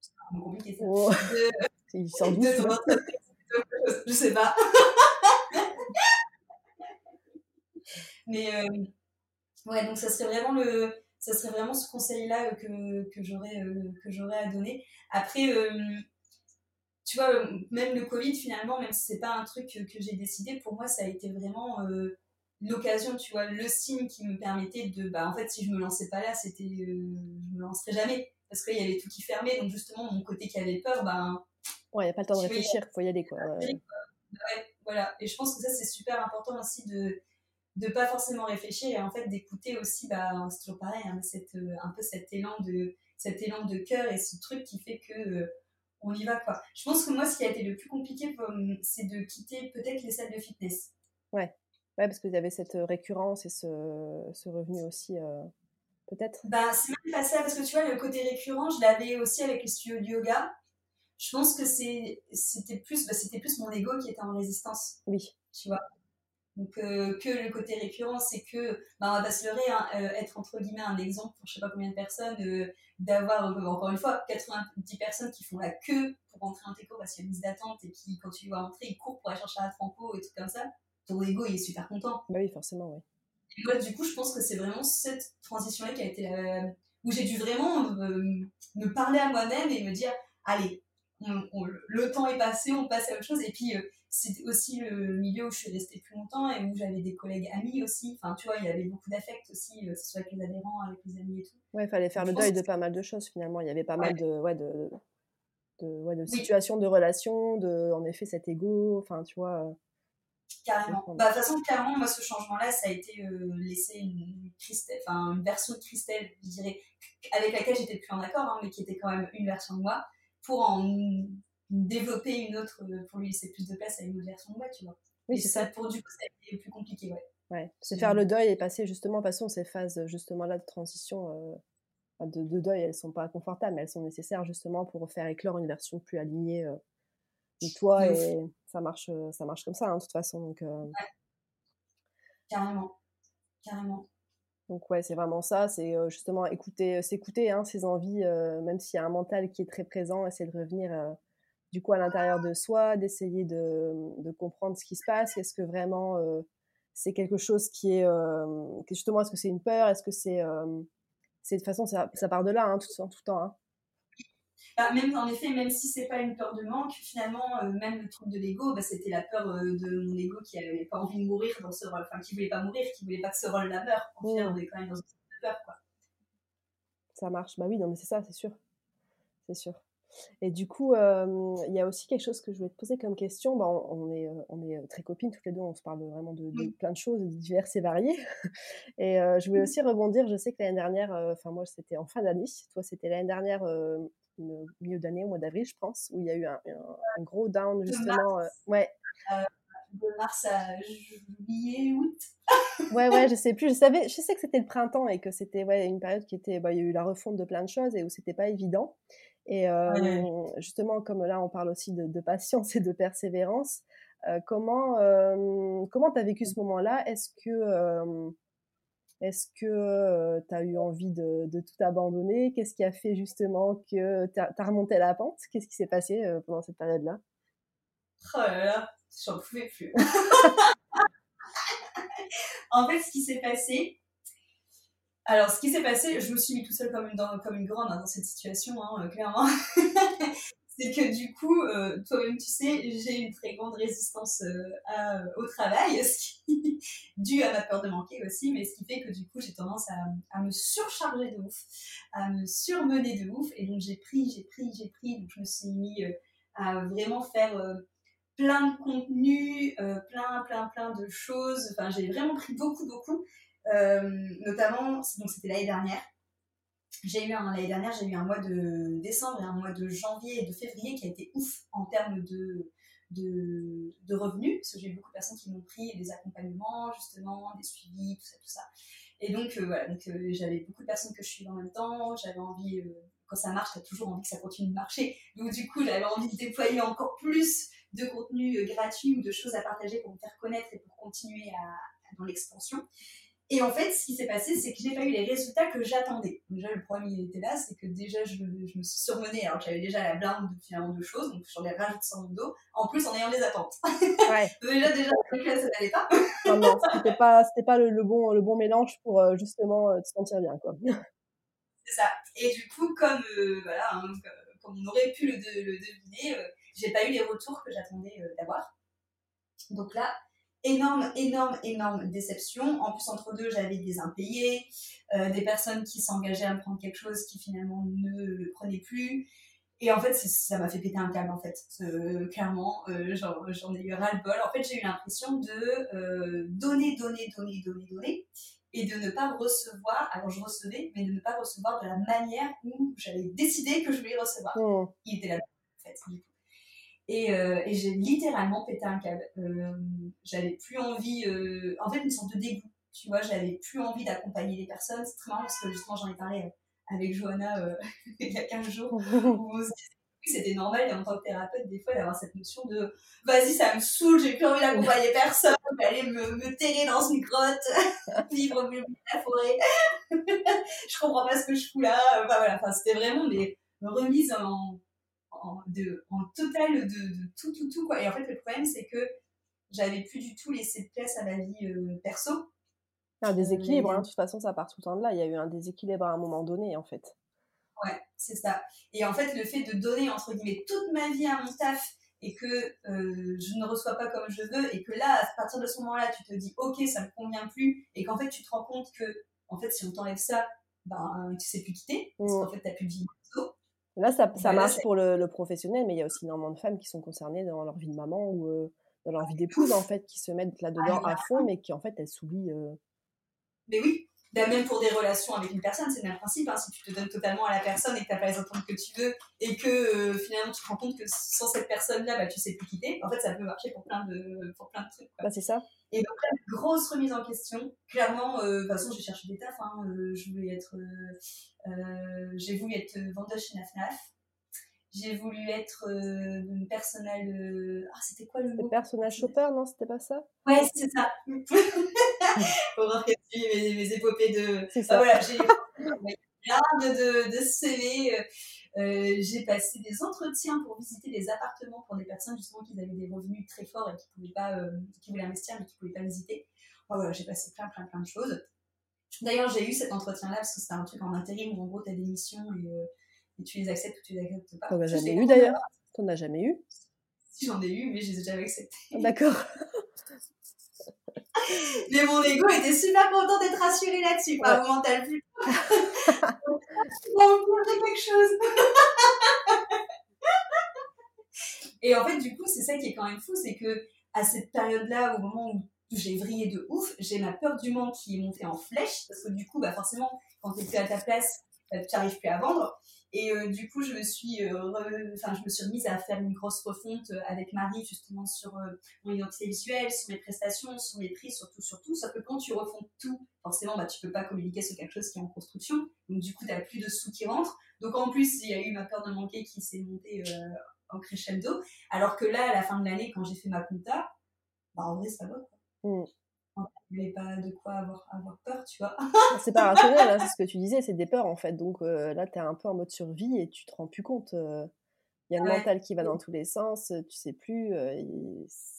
C'est compliqué ça. Oh, De, il ton entreprise. Je sais pas. (laughs) Mais euh, ouais, donc ça serait vraiment le, ça serait vraiment ce conseil-là euh, que, que j'aurais euh, que j'aurais à donner. Après, euh, tu vois, même le Covid finalement, même si c'est pas un truc que, j'ai décidé, pour moi ça a été vraiment euh, l'occasion, tu vois, le signe qui me permettait de, bah, en fait, si je me lançais pas là, c'était, euh, je me lancerais jamais. Parce qu'il y avait tout qui fermait, donc justement, mon côté qui avait peur, ben. Ouais, il n'y a pas le temps de réfléchir, il faut y aller, quoi. Ouais. voilà. Et je pense que ça, c'est super important aussi de de pas forcément réfléchir et en fait d'écouter aussi, bah, c'est toujours pareil, hein, cette, euh, un peu cet élan de cet élan de cœur et ce truc qui fait que euh, on y va, quoi. Je pense que moi, ce qui a été le plus compliqué, c'est de quitter peut-être les salles de fitness. Ouais. Ouais, parce que vous avez cette euh, récurrence et ce, ce revenu aussi, euh, peut-être bah, C'est même pas ça, parce que tu vois, le côté récurrent, je l'avais aussi avec les studios de yoga. Je pense que c'était plus, bah, plus mon ego qui était en résistance. Oui. Tu vois? Donc euh, que le côté récurrent, c'est que, bah, on va se leurrer, hein, être entre guillemets un exemple pour je sais pas combien de personnes, d'avoir encore une fois 90 personnes qui font la queue pour rentrer en tes parce qu'il y a une liste d'attente et qui, quand tu vas rentrer, ils courent pour aller chercher la franco et tout comme ça ton ego il est super content. Bah oui, forcément, oui. Et moi, du coup, je pense que c'est vraiment cette transition-là qui a été la... où j'ai dû vraiment me parler à moi-même et me dire, allez, le temps est passé, on passe à autre chose. Et puis, euh, c'est aussi le milieu où je suis restée plus longtemps et où j'avais des collègues amis aussi. Enfin, tu vois, il y avait beaucoup d'affect aussi, euh, que ce soit avec les adhérents, avec les amis et tout. Ouais, il fallait faire le deuil de pas mal de choses finalement. Il y avait pas mal de, ouais, de, de, ouais, de situations, de relations, de, en effet, cet ego. Enfin, tu vois. Euh, Carrément. Bah, de toute façon, clairement, moi, ce changement-là, ça a été euh, laisser une, Christelle, une version de Christelle, je dirais, avec laquelle j'étais plus en accord, hein, mais qui était quand même une version de moi, pour en développer une autre, euh, pour lui laisser plus de place à une autre version de moi, tu vois. Oui, c'est ça. Pour du coup, ça a été plus compliqué, ouais. Ouais, c'est faire le deuil et passer justement, passons ces phases justement là de transition, euh, de, de, deuil, elles sont pas confortables, mais elles sont nécessaires justement pour faire éclore une version plus alignée de toi et ça marche, euh, ça marche comme ça, hein, de toute façon. Donc, euh. Carrément. Carrément. Donc ouais, c'est vraiment ça, c'est euh, justement écouter, s'écouter, hein, ses envies, même s'il y a un mental qui est très présent, essayer de revenir du coup à l'intérieur de soi, d'essayer de, de, comprendre ce qui se passe, est-ce que vraiment c'est quelque chose qui est, justement, est-ce que c'est une peur, est-ce que c'est, c'est de toute façon ça, ça, part de là, hein, tout, tout le temps. Hein. Bah, même en effet, même si c'est pas une peur de manque, finalement, euh, même le truc de l'ego, bah, c'était la peur euh, de mon ego qui avait pas envie de mourir dans ce rôle, enfin qui voulait pas mourir, qui voulait pas que ce rôle-là meure. En fait, on est quand même dans une peur, quoi. Ça marche, bah oui, non mais c'est ça, c'est sûr, c'est sûr. Et du coup, il y a aussi quelque chose que je voulais te poser comme question. Bah, on, est, on est très copines toutes les deux, on se parle vraiment de, plein de choses diverses et variées. (laughs) Et je voulais aussi rebondir, je sais que l'année dernière, enfin moi c'était en fin d'année, toi c'était l'année dernière, une milieu d'année, au mois d'avril, je pense, où il y a eu un, un, gros down, justement. Euh, ouais. Euh, de mars à juillet, août. ouais, ouais, je (laughs) sais plus. Je savais, je sais que c'était le printemps et que c'était ouais, une période qui était. Bah, il y a eu la refonte de plein de choses et où c'était pas évident. Et euh, justement, comme là, on parle aussi de, de patience et de persévérance, comment comment tu as vécu ce moment-là? Est-ce que est-ce que tu as eu envie de, tout abandonner? Qu'est-ce qui a fait justement que tu as, remonté la pente? Qu'est-ce qui s'est passé pendant cette période-là? Oh là là, j'en pouvais plus. (laughs) en fait, ce qui s'est passé, alors, ce qui s'est passé, je me suis mis tout seul comme une, grande hein, dans cette situation, hein, clairement. (laughs) c'est que du coup, euh, toi-même tu sais, j'ai une très grande résistance euh, au travail, (laughs) ce qui, dû à ma peur de manquer aussi, mais ce qui fait que du coup j'ai tendance à, me surcharger de ouf, à me surmener de ouf, et donc j'ai pris, j'ai pris, j'ai pris, donc je me suis mis euh, à vraiment faire plein de contenus, plein, plein, plein de choses, enfin j'ai vraiment pris beaucoup, beaucoup, notamment, donc c'était l'année dernière, j'ai eu l'année dernière, j'ai eu un mois de décembre et un mois de janvier et de février qui a été ouf en termes de, de, revenus, parce que j'ai eu beaucoup de personnes qui m'ont pris des accompagnements, justement, des suivis, tout ça, tout ça. Et donc, euh, voilà, donc euh, j'avais beaucoup de personnes que je suis en même temps, j'avais envie, euh, quand ça marche, t'as toujours envie que ça continue de marcher. Donc, du coup, j'avais envie de déployer encore plus de contenu gratuit ou de choses à partager pour me faire connaître et pour continuer à, dans l'expansion. Et en fait, ce qui s'est passé, c'est que je n'ai pas eu les résultats que j'attendais. Déjà, le problème, il était là, c'est que déjà, je, je, me suis surmenée, alors que j'avais déjà la blinde de, finalement de choses, donc j'en ai rajouté sur mon dos, en plus en ayant des attentes. Ouais. (laughs) déjà, déjà, ça n'allait pas. non, non, c'était pas, c'était pas le, bon, le bon mélange pour euh, justement euh, te sentir bien, quoi. (laughs) c'est ça. Et du coup, comme, euh, voilà, hein, comme on aurait pu le, le deviner, j'ai pas eu les retours que j'attendais d'avoir. Donc là, énorme, énorme, énorme déception. En plus, entre deux, j'avais des impayés, euh, des personnes qui s'engageaient à me prendre quelque chose qui finalement ne le prenaient plus. Et en fait, ça m'a fait péter un câble, en fait. Euh, clairement, euh, j'en ai eu ras-le-bol. En fait, j'ai eu l'impression de donner, donner, donner, donner, donner, et de ne pas recevoir. Alors, je recevais, mais de ne pas recevoir de la manière où j'avais décidé que je voulais recevoir. Mmh. Il était là, en fait, du coup. Et, euh, et j'ai littéralement pété un câble. Euh, j'avais plus envie, euh, en fait, une sorte de dégoût. Tu vois, j'avais plus envie d'accompagner les personnes. C'est très marrant parce que justement, j'en ai parlé avec Johanna (laughs) il y a 15 jours. (laughs) Où on se c'était normal en tant que thérapeute, des fois, d'avoir cette notion de vas-y, ça me saoule, j'ai plus envie d'accompagner personne, d'aller me, me terrer dans une grotte, (laughs) vivre au milieu de la forêt. je comprends pas ce que je fous là. Enfin, voilà, enfin, c'était vraiment des remises en en, de, en total de, tout, tout, tout. Quoi. Et en fait, le problème, c'est que j'avais plus du tout laissé de place à ma vie euh, perso. Un déséquilibre, hein, de toute façon, ça part tout le temps de là. Il y a eu un déséquilibre à un moment donné, en fait. Ouais, c'est ça. Et en fait, le fait de donner, entre guillemets, toute ma vie à mon taf et que euh, je ne reçois pas comme je veux et que là, à partir de ce moment-là, tu te dis, ok, ça me convient plus et qu'en fait, tu te rends compte que, en fait, si on t'enlève ça, ben, tu sais plus quitter parce mmh. qu'en fait, t'as plus de vie Là, ça, ça marche pour le, le, professionnel, mais il y a aussi énormément de femmes qui sont concernées dans leur vie de maman ou euh, dans leur vie d'épouse, en fait, qui se mettent là-dedans ah, à fond, mais qui, en fait, elles s'oublient. Euh. Mais oui, bah, même pour des relations avec une personne, c'est le même principe. Hein. Si tu te donnes totalement à la personne et que tu n'as pas les attentes que tu veux et que euh, finalement tu te rends compte que sans cette personne-là, bah, tu sais plus quitter, en fait, ça peut marcher pour plein de, pour plein de trucs. Bah, c'est ça. Et donc là, grosse remise en question. Clairement, euh, de toute façon, j'ai cherché des tafs. Hein. Euh, je voulais être, j'ai voulu être vendeuse chez Nafnaf. J'ai voulu être une personnel. Ah, c'était quoi le mot Personnel shopper, non C'était pas ça? Ouais, c'est ça. (laughs) Pour voir mes, mes épopées de. C'est ça. voilà, j'ai (laughs) plein de, de, de CV. Euh, j'ai passé des entretiens pour visiter des appartements pour des personnes justement qui avaient des revenus très forts et qui pouvaient pas, euh, qui voulaient investir mais qui pouvaient pas visiter. voilà, j'ai passé plein, plein, plein de choses. D'ailleurs, j'ai eu cet entretien-là parce que c'était un truc en intérim où en gros, tu as des missions et, euh, et, tu les acceptes ou tu les acceptes pas. T'en as jamais eu d'ailleurs T'en as jamais eu Si, j'en ai eu, mais je les ai jamais acceptés. D'accord. (laughs) (laughs) Mais mon ego était super content d'être rassuré là-dessus, pas ouais. mental plus. On quelque chose. (laughs) Et en fait, du coup, c'est ça qui est quand même fou, c'est que à cette période-là, au moment où j'ai vrillé de ouf, j'ai ma peur du manque qui est montée en flèche, parce que du coup, bah forcément, quand tu es à ta place, bah, tu n'arrives plus à vendre. Et euh, du coup, je me suis, euh, enfin, je me suis remise à faire une grosse refonte euh, avec Marie justement sur mon identité visuelle, sur mes prestations, sur mes prix, surtout, surtout. Sauf que quand tu refontes tout, forcément, bah, tu peux pas communiquer sur quelque chose qui est en construction. Donc du coup, tu n'as plus de sous qui rentrent. Donc en plus, il y a eu ma peur de manquer qui s'est montée en crescendo. Alors que là, à la fin de l'année, quand j'ai fait ma compta, bah en vrai, ça va. Quoi. Mmh il n'y pas de quoi avoir, avoir peur, tu vois. c'est pas rationnel, hein, c'est ce que tu disais, c'est des peurs en fait. Donc euh, là, tu es un peu en mode survie et tu te rends plus compte. Euh. Il y a le mental qui va dans tous les sens, tu sais plus. Euh,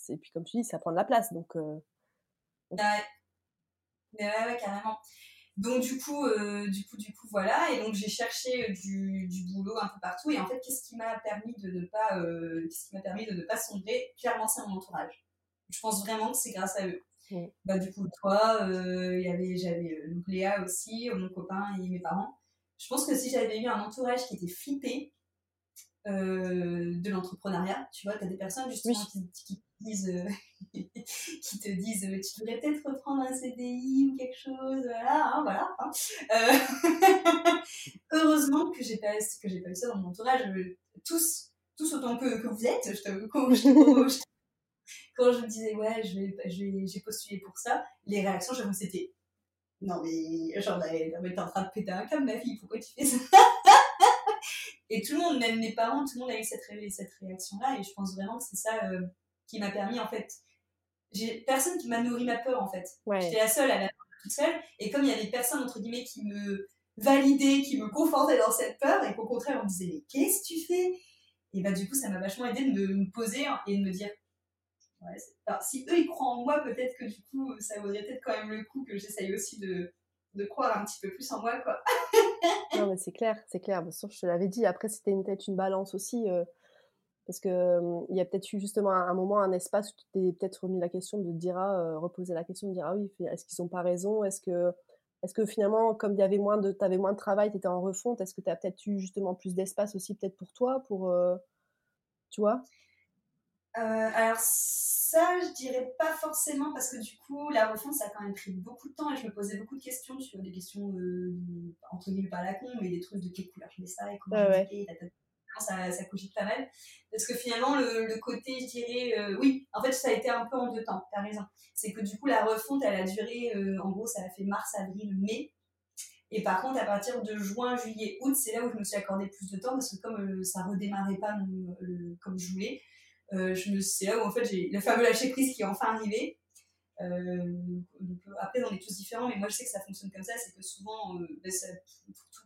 et, puis comme tu dis, ça prend de la place. Donc, ouais. Mais ouais, ouais, carrément. Donc du coup, du coup, du coup, voilà. Et donc j'ai cherché du, du, boulot un peu partout. Et en fait, qu'est-ce qui m'a permis de ne pas, qu'est-ce qui m'a permis de ne pas sombrer Clairement, c'est mon entourage. Je pense vraiment que c'est grâce à eux. Bah, du coup, toi, euh, y avait, j'avais euh, Léa aussi, mon copain et mes parents. Je pense que si j'avais eu un entourage qui était flippé euh, de l'entrepreneuriat, tu vois, tu as des personnes justement qui, qui, disent, euh, qui te disent (laughs) tu devrais peut-être reprendre un CDI ou quelque chose, voilà, hein, voilà. Hein. Euh, (laughs) heureusement que j'ai pas, que j'ai pas eu ça dans mon entourage. Tous, tous autant que, que vous êtes, je te, je, je, quand je me disais, ouais, je vais, j'ai postulé pour ça, les réactions, j'avoue, c'était, non, mais, genre, t'es en train de péter un câble, ma fille, pourquoi tu fais ça? (laughs) et tout le monde, même mes parents, tout le monde a eu cette, cette réaction-là, et je pense vraiment que c'est ça euh, qui m'a permis, en fait, j'ai personne qui m'a nourri ma peur, en fait. J'étais la seule à la toute seule, et comme il y avait personne, entre guillemets, qui me validait, qui me confortait dans cette peur, et qu'au contraire, on me disait, mais qu'est-ce que tu fais? Et bah, du coup, ça m'a vachement aidé de me poser et de me dire, si eux ils croient en moi, peut-être que du coup, ça vaudrait peut-être quand même le coup que j'essaye aussi de, de croire un petit peu plus en moi, quoi. (laughs) non, mais c'est clair, c'est clair. Sauf je te l'avais dit, après, c'était une tête, une balance aussi. Euh, Parce qu'il il y a peut-être eu justement un, moment, un espace où tu t'es peut-être remis la question de dire, ah, reposer la question de dire, ah oui, est-ce qu'ils n'ont pas raison? Est-ce que, est que finalement, comme il de, avais moins de travail, tu étais en refonte, est-ce que tu as peut-être eu justement plus d'espace aussi peut-être pour toi, pour, tu vois? Alors ça, je dirais pas forcément parce que du coup, la refonte, ça a quand même pris beaucoup de temps et je me posais beaucoup de questions sur des questions entre guillemets pas la con, mais des trucs de quelle couleur je mets ça et comment je mets ça, ça cogite pas mal. Parce que finalement, le, côté, je dirais, euh, oui, en fait, ça a été un peu en deux temps, t'as raison. C'est que du coup, la refonte, elle a duré, euh, en gros, ça a fait mars, avril, mai. Et par contre, à partir de juin, juillet, août, c'est là où je me suis accordé plus de temps parce que comme euh, ça redémarrait pas comme je voulais, je me c'est là où en fait j'ai le fameux lâcher prise qui est enfin arrivé. après, on est tous différents, mais moi je sais que ça fonctionne comme ça, c'est que souvent, ben,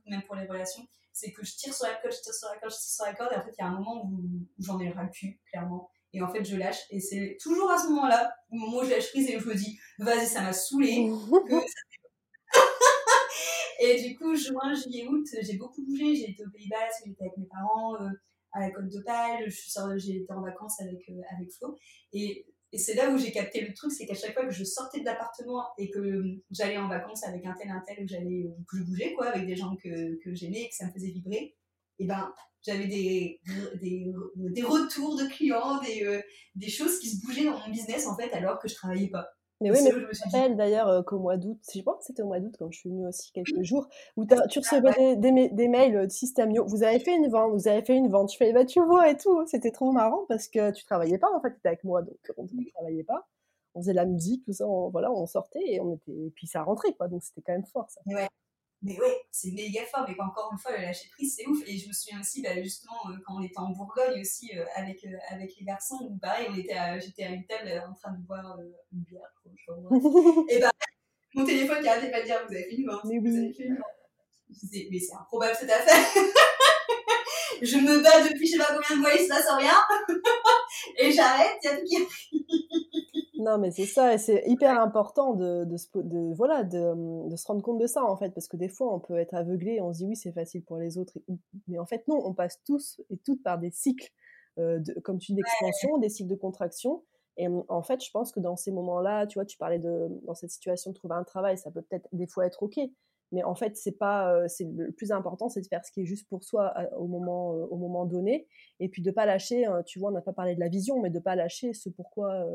même pour les relations, c'est que je tire sur la corde, je tire sur la corde, je tire sur la corde, et en fait, il y a un moment où, j'en ai ras le cul, clairement. Et en fait, je lâche, et c'est toujours à ce moment-là, au moment où je lâche prise et où je me dis, vas-y, ça m'a saoulé. (laughs) et du coup, juin, juillet, août, j'ai beaucoup bougé, j'ai été au Pays Basque, j'étais avec mes parents euh, à la Côte d'Opale, j'ai été en vacances avec, euh, avec Flo. Et et c'est là où j'ai capté le truc, c'est qu'à chaque fois que je sortais de l'appartement et que j'allais en vacances avec un tel, un tel, où j'allais, que je bougeais, quoi, avec des gens que, que j'aimais et que ça me faisait vibrer, et ben, j'avais des, des, des, retours de clients, des, euh, des choses qui se bougeaient dans mon business, en fait, alors que je travaillais pas. Mais oui, mais je me rappelle d'ailleurs euh, qu'au mois d'août, je pense que c'était au mois d'août quand je suis venue aussi quelques jours, où tu recevais des, des, mails de Systemio. Vous avez fait une vente, vous avez fait une vente. Je fais, bah tu vois et tout. C'était trop marrant parce que tu travaillais pas en fait, tu étais avec moi, donc on ne travaillait pas. On faisait la musique, tout ça, on, voilà, on sortait et on était, et puis ça rentrait quoi, donc c'était quand même fort ça. Ouais mais ouais, c'est méga fort, mais encore une fois, le lâcher prise, c'est ouf. Et je me souviens aussi, bah, justement, euh, quand on était en Bourgogne aussi, euh, avec, euh, avec les garçons, où pareil, on était j'étais à une table en train de boire une bière, je crois. (laughs) et bah, mon téléphone qui arrêtait pas de dire, vous avez une vente, vous avez une vente. Je disais, mais c'est improbable cette affaire. (laughs) je me bats depuis je sais pas combien de mois, il se passe rien. (laughs) et j'arrête, il y a tout qui. Non, mais c'est ça, et c'est hyper important de, de, de voilà, de, de, se rendre compte de ça, en fait, parce que des fois, on peut être aveuglé on se dit oui, c'est facile pour les autres, mais en fait, non, on passe tous et toutes par des cycles, euh, comme tu dis, d'expansion, des cycles de contraction. Et en fait, je pense que dans ces moments-là, tu vois, tu parlais de, dans cette situation trouver un travail, ça peut peut-être des fois être OK, mais en fait c'est pas euh, c'est le plus important c'est de faire ce qui est juste pour soi au moment euh, au moment donné et puis de pas lâcher tu vois on n'a pas parlé de la vision mais de pas lâcher ce pourquoi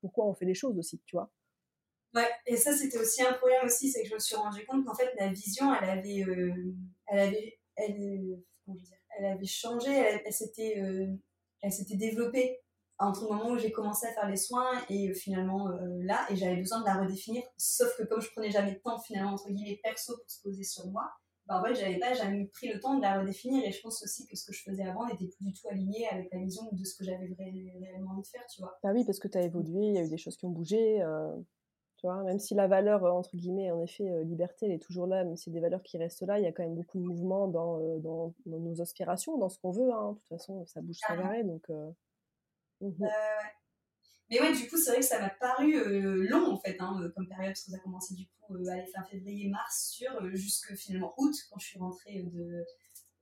pourquoi on fait les choses aussi, tu vois. Ouais, et ça c'était aussi un problème aussi, c'est que je me suis rendu compte qu'en fait la vision, elle avait, euh, elle avait, elle, elle avait changé, elle, s'était, euh, elle s'était développée entre le moment où j'ai commencé à faire les soins et euh, finalement là, et j'avais besoin de la redéfinir. Sauf que comme je prenais jamais de temps finalement entre guillemets perso pour se poser sur moi, bah, en fait, j'avais pas jamais pris le temps de la redéfinir et je pense aussi que ce que je faisais avant n'était plus du tout aligné avec la vision de ce que j'avais réellement envie de faire, tu vois. Bah oui, parce que tu as évolué, il y a eu des choses qui ont bougé, euh, tu vois, même si la valeur, euh, entre guillemets, en effet, euh, liberté, elle est toujours là, même si c'est des valeurs qui restent là, il y a quand même beaucoup de mouvements dans, dans, nos aspirations, dans ce qu'on veut, hein. de toute façon, ça bouge sans arrêt, donc... Mmh mais ouais, du coup, c'est vrai que ça m'a paru euh, long, en fait, hein, euh, comme période, parce que ça a commencé, du coup, euh, à la fin février-mars, sur jusque finalement août, quand je suis rentrée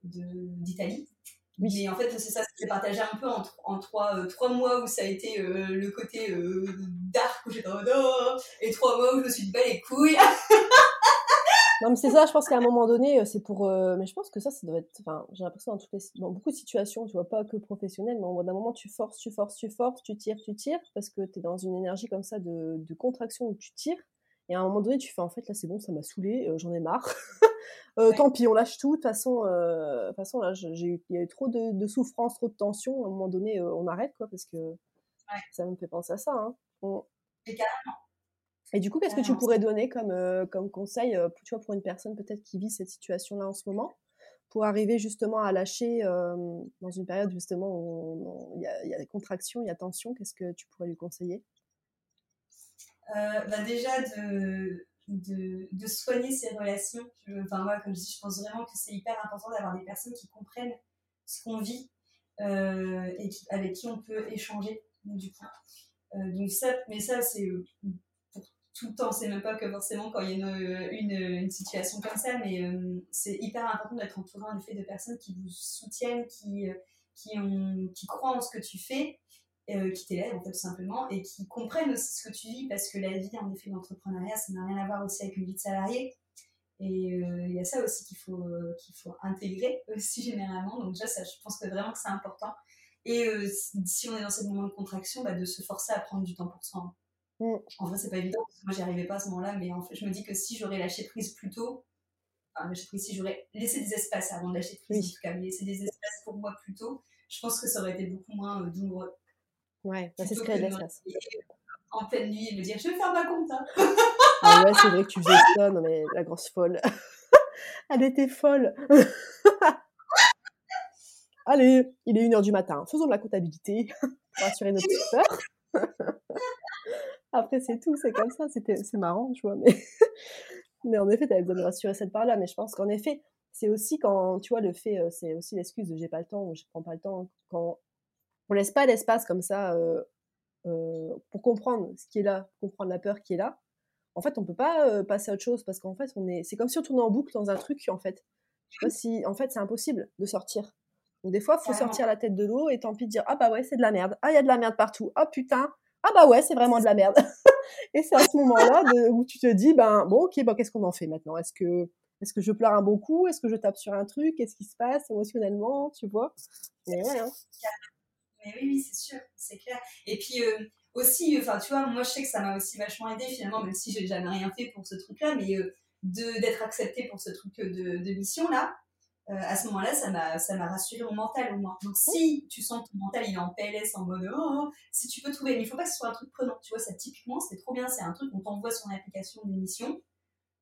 d'Italie. De, Mais en fait, c'est ça, c'est partagé un peu en, en trois, trois, mois où ça a été le côté dark, où j'étais en mode et trois mois où je me suis dit, bah les couilles (laughs) Non, mais c'est ça, je pense qu'à un moment donné, euh, c'est pour. Euh, mais je pense que ça, ça doit être. Enfin, j'ai l'impression dans, toutes les, dans beaucoup de situations, tu vois, pas que professionnelles, mais au d'un moment, tu forces, tu forces, tu forces, tu tires, tu tires, parce que tu es dans une énergie comme ça de, de, contraction où tu tires. Et à un moment donné, tu fais en fait, là, c'est bon, ça m'a saoulé, euh, j'en ai marre. (laughs) Tant pis, on lâche tout. De toute façon, de façon là, j'ai il y a eu trop de, de, souffrance, trop de tension. À un moment donné, on arrête, quoi, parce que ça me fait penser à ça. Hein. Et carrément. Et du coup, qu'est-ce que tu pourrais donner comme, euh, comme conseil euh, tu vois, pour une personne peut-être qui vit cette situation-là en ce moment, pour arriver justement à lâcher euh, dans une période justement où il y, a des contractions, il y a tension Qu'est-ce que tu pourrais lui conseiller? Bah Déjà de, de, de, soigner ses relations. enfin, moi, comme je dis, je pense vraiment que c'est hyper important d'avoir des personnes qui comprennent ce qu'on vit et avec qui on peut échanger. Du coup. donc ça, mais ça, c'est tout le temps. C'est même pas que forcément quand il y a une, une, situation comme ça, mais euh, c'est hyper important d'être entouré en effet de personnes qui vous soutiennent, qui, euh, qui, ont, qui croient en ce que tu fais, euh, qui t'élèvent en fait tout simplement, et qui comprennent aussi ce que tu vis, parce que la vie en effet d'entrepreneuriat, ça n'a rien à voir aussi avec une vie de salarié. Et il y a ça aussi qu'il faut, qu'il faut intégrer (laughs) aussi généralement. Donc déjà, ça, je pense que vraiment que c'est important. Et si on est dans ces moments de contraction, bah, de se forcer à prendre du temps pour soi. Mm. En vrai, c'est pas évident, parce que moi, j'y arrivais pas à ce moment-là, mais en fait, je me dis que si j'aurais lâché prise plus tôt, enfin, lâché prise, si j'aurais laissé des espaces avant de lâcher prise, en tout cas, mais laissé des espaces pour moi plus tôt, je pense que ça aurait été beaucoup moins euh, douloureux. Ouais, bah, c'est ce que l'espace. En pleine nuit, et me dire, je vais faire ma compte. Hein. ah ouais, c'est vrai que tu faisais ça, non mais la grosse folle. (laughs) Elle était folle. (laughs) Allez, il est 1h du matin, faisons de la comptabilité (laughs) pour assurer notre peur. Après, c'est tout, c'est comme ça, c'est marrant, tu vois. Mais, (laughs) mais en effet, tu avais besoin de rassurer cette part-là. Mais je pense qu'en effet, c'est aussi quand, tu vois, le fait, euh, c'est aussi l'excuse de j'ai pas le temps ou je prends pas le temps. Quand on laisse pas l'espace comme ça euh, euh, pour comprendre ce qui est là, comprendre la peur qui est là, en fait, on peut pas passer à autre chose parce qu'en fait, on est, c'est comme si on tournait en boucle dans un truc, en fait. Je sais pas si, en fait, c'est impossible de sortir. Donc, des fois, faut sortir la tête de l'eau et tant pis de dire, ah bah ouais, c'est de la merde. Ah, il y a de la merde partout. Ah putain, ah bah ouais, c'est vraiment de la merde. (laughs) et c'est à ce moment-là où tu te dis, ben bon, ok, ben, qu'est-ce qu'on en fait maintenant? Est-ce que, est-ce que je pleure un bon coup? Est-ce que je tape sur un truc? Qu'est-ce qui se passe émotionnellement Tu vois? Hein. Mais oui, oui, c'est sûr, c'est clair. Et puis euh, aussi, enfin, tu vois, moi je sais que ça m'a aussi vachement aidé finalement, même si j'ai jamais rien fait pour ce truc-là, mais euh, de d'être acceptée pour ce truc de, de mission là. Euh, à ce moment-là, ça m'a, ça m'a rassuré mon mental au moins. Donc, si tu sens que ton mental il est en PLS, en mode oh, oh, si tu peux trouver, mais il faut pas que ce soit un truc prenant. Tu vois, ça typiquement, c'était trop bien. C'est un truc, on t'envoie son application d'émission,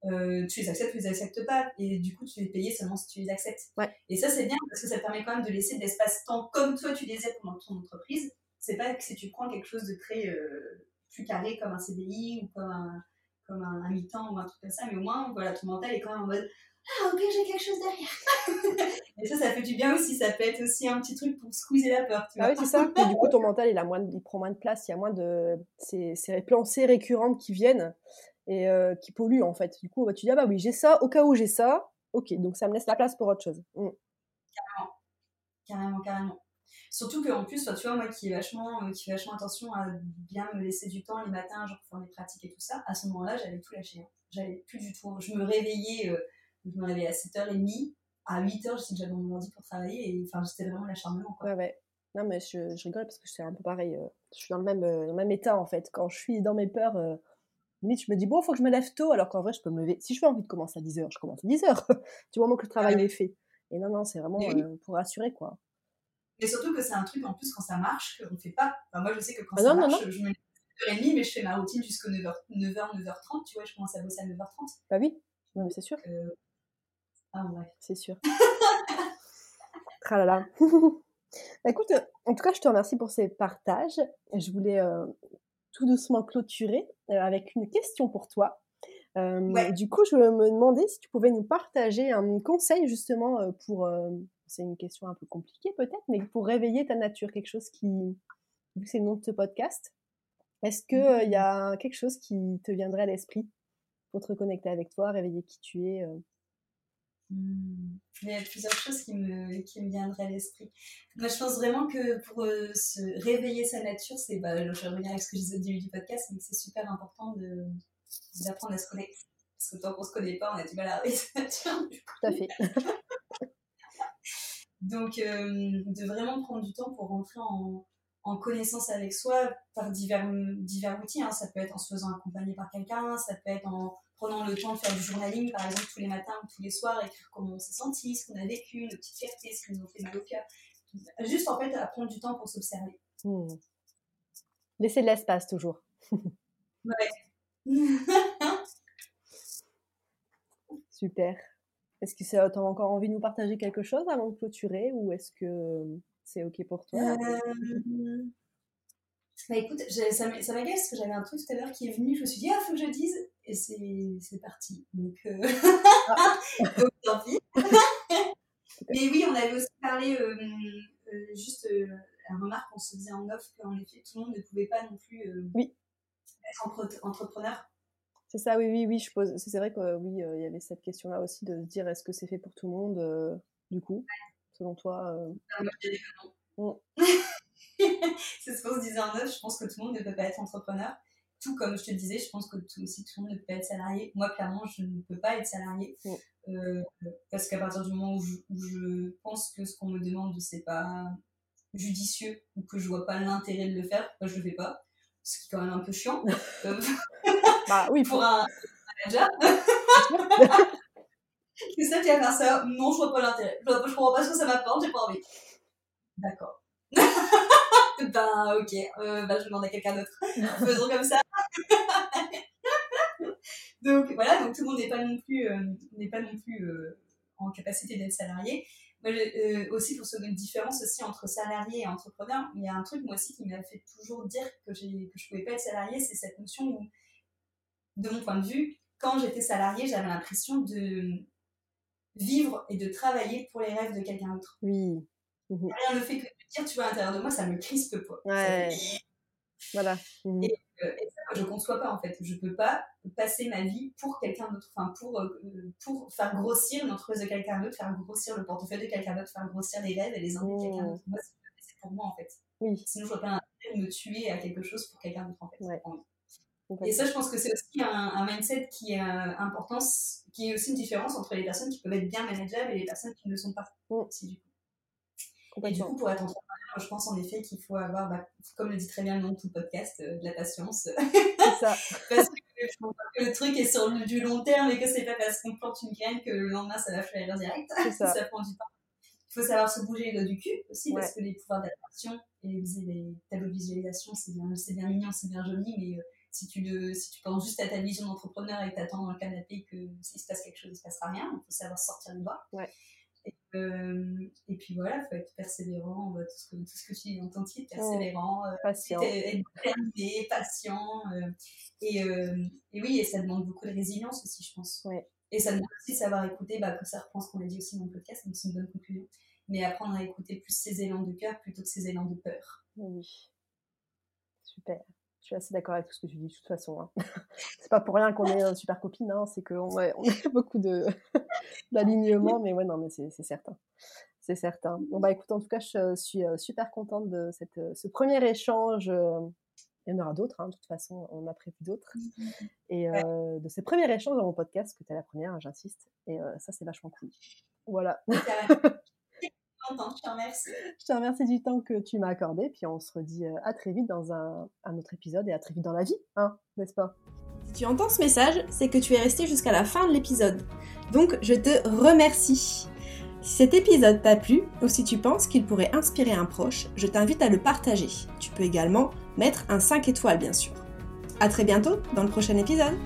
euh, tu les acceptes, tu les acceptes pas, et du coup, tu es payé seulement si tu les acceptes. Et ça, c'est bien parce que ça te permet quand même de laisser de l'espace-temps comme toi tu les aides pendant ton entreprise. C'est pas que si tu prends quelque chose de très euh, plus carré comme un CDI ou comme un, comme un, un mi-temps ou un truc comme ça, mais au moins, voilà, ton mental est quand même en mode ah ok j'ai quelque chose derrière (laughs) et ça ça fait du bien aussi ça peut être aussi un petit truc pour squeezer la peur tu ah oui c'est ça et du coup ton mental il a moins il prend moins de place il y a moins de ces, ces pensées récurrentes qui viennent et euh, qui polluent en fait du coup bah, tu dis ah bah oui j'ai ça au cas où j'ai ça ok donc ça me laisse la place pour autre chose mm. carrément carrément carrément Surtout qu'en plus, tu vois, moi qui ai vachement, euh, qui fais vachement attention à bien me laisser du temps les matins, genre pour faire mes pratiques et tout ça, à ce moment-là, j'avais tout lâché. Hein. J'avais plus du tout. Je me réveillais, euh, je me réveillais à 7h30. À 8h, je sais que j'avais mon ordi pour travailler. Et enfin, c'était vraiment l'acharnement. Quoi. Ouais, ouais. Non, mais je, je rigole parce que c'est un peu pareil. Euh, je suis dans le même, euh, dans le même état, en fait. Quand je suis dans mes peurs, euh, limite, je me dis, bon, il faut que je me lève tôt, alors qu'en vrai, je peux me lever. Si je fais envie de commencer à 10h, je commence à 10h. du moment que le travail est fait. Et non, non, c'est vraiment pour rassurer, quoi. Mais surtout que c'est un truc, en plus, quand ça marche, qu'on ne fait pas. Enfin, moi, je sais que quand ah ça marche, je me lève à 8h30, mais je fais ma routine jusqu'à 9h, 9h, 9h30. Tu vois, je commence à bosser à 9h30. Bah oui, non, mais c'est sûr. Ah ouais. C'est sûr. Tralala. (laughs) Écoute, en tout cas, je te remercie pour ces partages. Je voulais euh, tout doucement clôturer euh, avec une question pour toi. Euh, du coup, je me demandais si tu pouvais nous partager un conseil justement pour, c'est une question un peu compliquée peut-être, mais pour réveiller ta nature, quelque chose qui, vu que c'est le nom de ce podcast, est-ce qu'il il y a quelque chose qui te viendrait à l'esprit pour te reconnecter avec toi, réveiller qui tu es Hmm. Il y a plusieurs choses qui me, qui me viendraient à l'esprit. Moi, je pense vraiment que pour euh, se réveiller sa nature, c'est, bah, je reviens avec ce que je disais au début du podcast, mais c'est super important de, d'apprendre à se connecter. Parce que tant qu'on se connaît pas, on a du mal à réveiller sa nature. Tout à fait. (laughs) Donc, euh, de vraiment prendre du temps pour rentrer en, en connaissance avec soi par divers, divers outils. Hein. Ça peut être en se faisant accompagner par quelqu'un, ça peut être en prenant le temps de faire du journaling, par exemple, tous les matins ou tous les soirs, écrire comment on s'est senti, ce qu'on a vécu, nos petites fiertés, ce qui nous ont fait mal au cœur. Juste, en fait, à prendre du temps pour s'observer. Hmm. Laisser de l'espace, toujours. (laughs) ouais. (laughs) Super. Est-ce que tu as encore envie de nous partager quelque chose avant de clôturer ou est-ce que c'est OK pour toi? Euh... Bah écoute, ça m'agace parce que j'avais un truc tout à l'heure qui est venu, je me suis dit, ah, faut que je dise, et c'est parti. Donc, euh... Ah. (laughs) Donc tant pis. (laughs) (laughs) Mais oui, on avait aussi parlé, euh, euh, juste la remarque qu'on se faisait en off, qu'en effet, tout le monde ne pouvait pas non plus oui. être entrepreneur. C'est ça, oui, oui, oui, je pose. C'est vrai que oui, il y avait cette question-là aussi de se dire est-ce que c'est fait pour tout le monde, du coup, selon toi ah. Mm. c'est ce qu'on se disait en neuf. Je pense que tout le monde ne peut pas être entrepreneur. Tout comme je te disais, je pense que tout aussi tout le monde ne peut pas être salarié. Moi, clairement, je ne peux pas être salarié. Mm. Euh, parce qu'à partir du moment où je, pense que ce qu'on me demande, c'est pas judicieux ou que je vois pas l'intérêt de le faire, bah, je le fais pas. Ce qui est quand même un peu chiant. (laughs) bah, oui, pour un manager. (laughs) C'est ça qui va faire ça. Non, je vois pas l'intérêt. Je, je comprends pas ce que ça m'apporte, j'ai pas envie. D'accord. (laughs) ben, ok. Euh, ben, je demande à quelqu'un d'autre. (laughs) Faisons comme ça. (laughs) donc, voilà. Donc, tout le monde n'est pas non plus, euh, n'est pas non plus euh, en capacité d'être salarié. Moi, euh, aussi, pour se une différence aussi entre salarié et entrepreneur, il y a un truc, moi aussi, qui m'a fait toujours dire que, que je pouvais pas être salarié, c'est cette notion où, de mon point de vue, quand j'étais salarié, j'avais l'impression de vivre et de travailler pour les rêves de quelqu'un d'autre. Oui. Mmh Rien ne fait que dire, tu vois, à l'intérieur de moi, ça me crispe. Quoi. Ouais. Voilà. Mmh et, euh, et, ça, je ne conçois pas, en fait. Je ne peux pas passer ma vie pour quelqu'un d'autre, enfin, pour, euh, pour faire grossir l'entreprise de quelqu'un d'autre, faire grossir le portefeuille de quelqu'un d'autre, faire grossir les rêves et les envies de quelqu'un mmh. d'autre. Moi, c'est pour moi, en fait. Oui. Sinon, je vois pas de me tuer à quelque chose pour quelqu'un d'autre, en fait. Ouais. Et ça, je pense que c'est aussi un, un, mindset qui est euh, important, qui est aussi une différence entre les personnes qui peuvent être bien manageables et les personnes qui ne le sont pas. Aussi, du coup. Et du coup, pour être entrepreneur, je pense en effet qu'il faut avoir, bah, comme le dit très bien le nom de tout podcast, euh, de la patience. C'est (laughs) ça. parce que, le truc est sur du long terme et que c'est pas parce qu'on plante une graine que le lendemain ça va fleurir direct. Ça. (laughs) ça. prend du temps. Il faut savoir se bouger le du cul aussi parce que les pouvoirs d'attraction et les, les tableaux de visualisation, c'est bien, bien mignon, c'est bien joli, mais euh, si tu, le, si tu penses juste à ta vision d'entrepreneur et que t'attends dans le canapé que s'il se passe quelque chose, il se passera rien. Il faut savoir sortir du bois. Ouais. Euh, et puis voilà, il faut être persévérant, tout, ce que, tout ce que tu dis dans ton titre, persévérant, euh, patient. être déterminé, patient. Euh, et, et, oui, et ça demande beaucoup de résilience aussi, je pense. Ouais. Et ça demande aussi de savoir écouter, bah, que ça reprend ce qu'on a dit aussi dans le podcast, donc c'est une bonne conclusion. Mais apprendre à écouter plus ses élans de cœur plutôt que ses élans de peur. Oui. Super. Je suis assez d'accord avec tout ce que tu dis de toute façon. Hein. (laughs) c'est pas pour rien qu'on est super copine, hein, c'est qu'on ouais, on a (laughs) beaucoup de (laughs) d'alignement, mais ouais, non, mais c'est certain. C'est certain. Bon, bah écoute, en tout cas, je suis super contente de cette, ce premier échange. Il y en aura d'autres, hein, de toute façon, on a prévu d'autres. Mmh Et euh, de ce premier échange dans mon podcast, que tu es la première, j'insiste. Et ça, c'est vachement cool. Voilà. Je te remercie. Je te remercie du temps que tu m'as accordé, puis on se redit euh, à très vite dans un, autre épisode et à très vite dans la vie, hein, n'est-ce pas? Si tu entends ce message, c'est que tu es resté jusqu'à la fin de l'épisode. Donc je te remercie. Si cet épisode t'a plu ou si tu penses qu'il pourrait inspirer un proche, je t'invite à le partager. Tu peux également mettre un 5 étoiles bien sûr. À très bientôt dans le prochain épisode.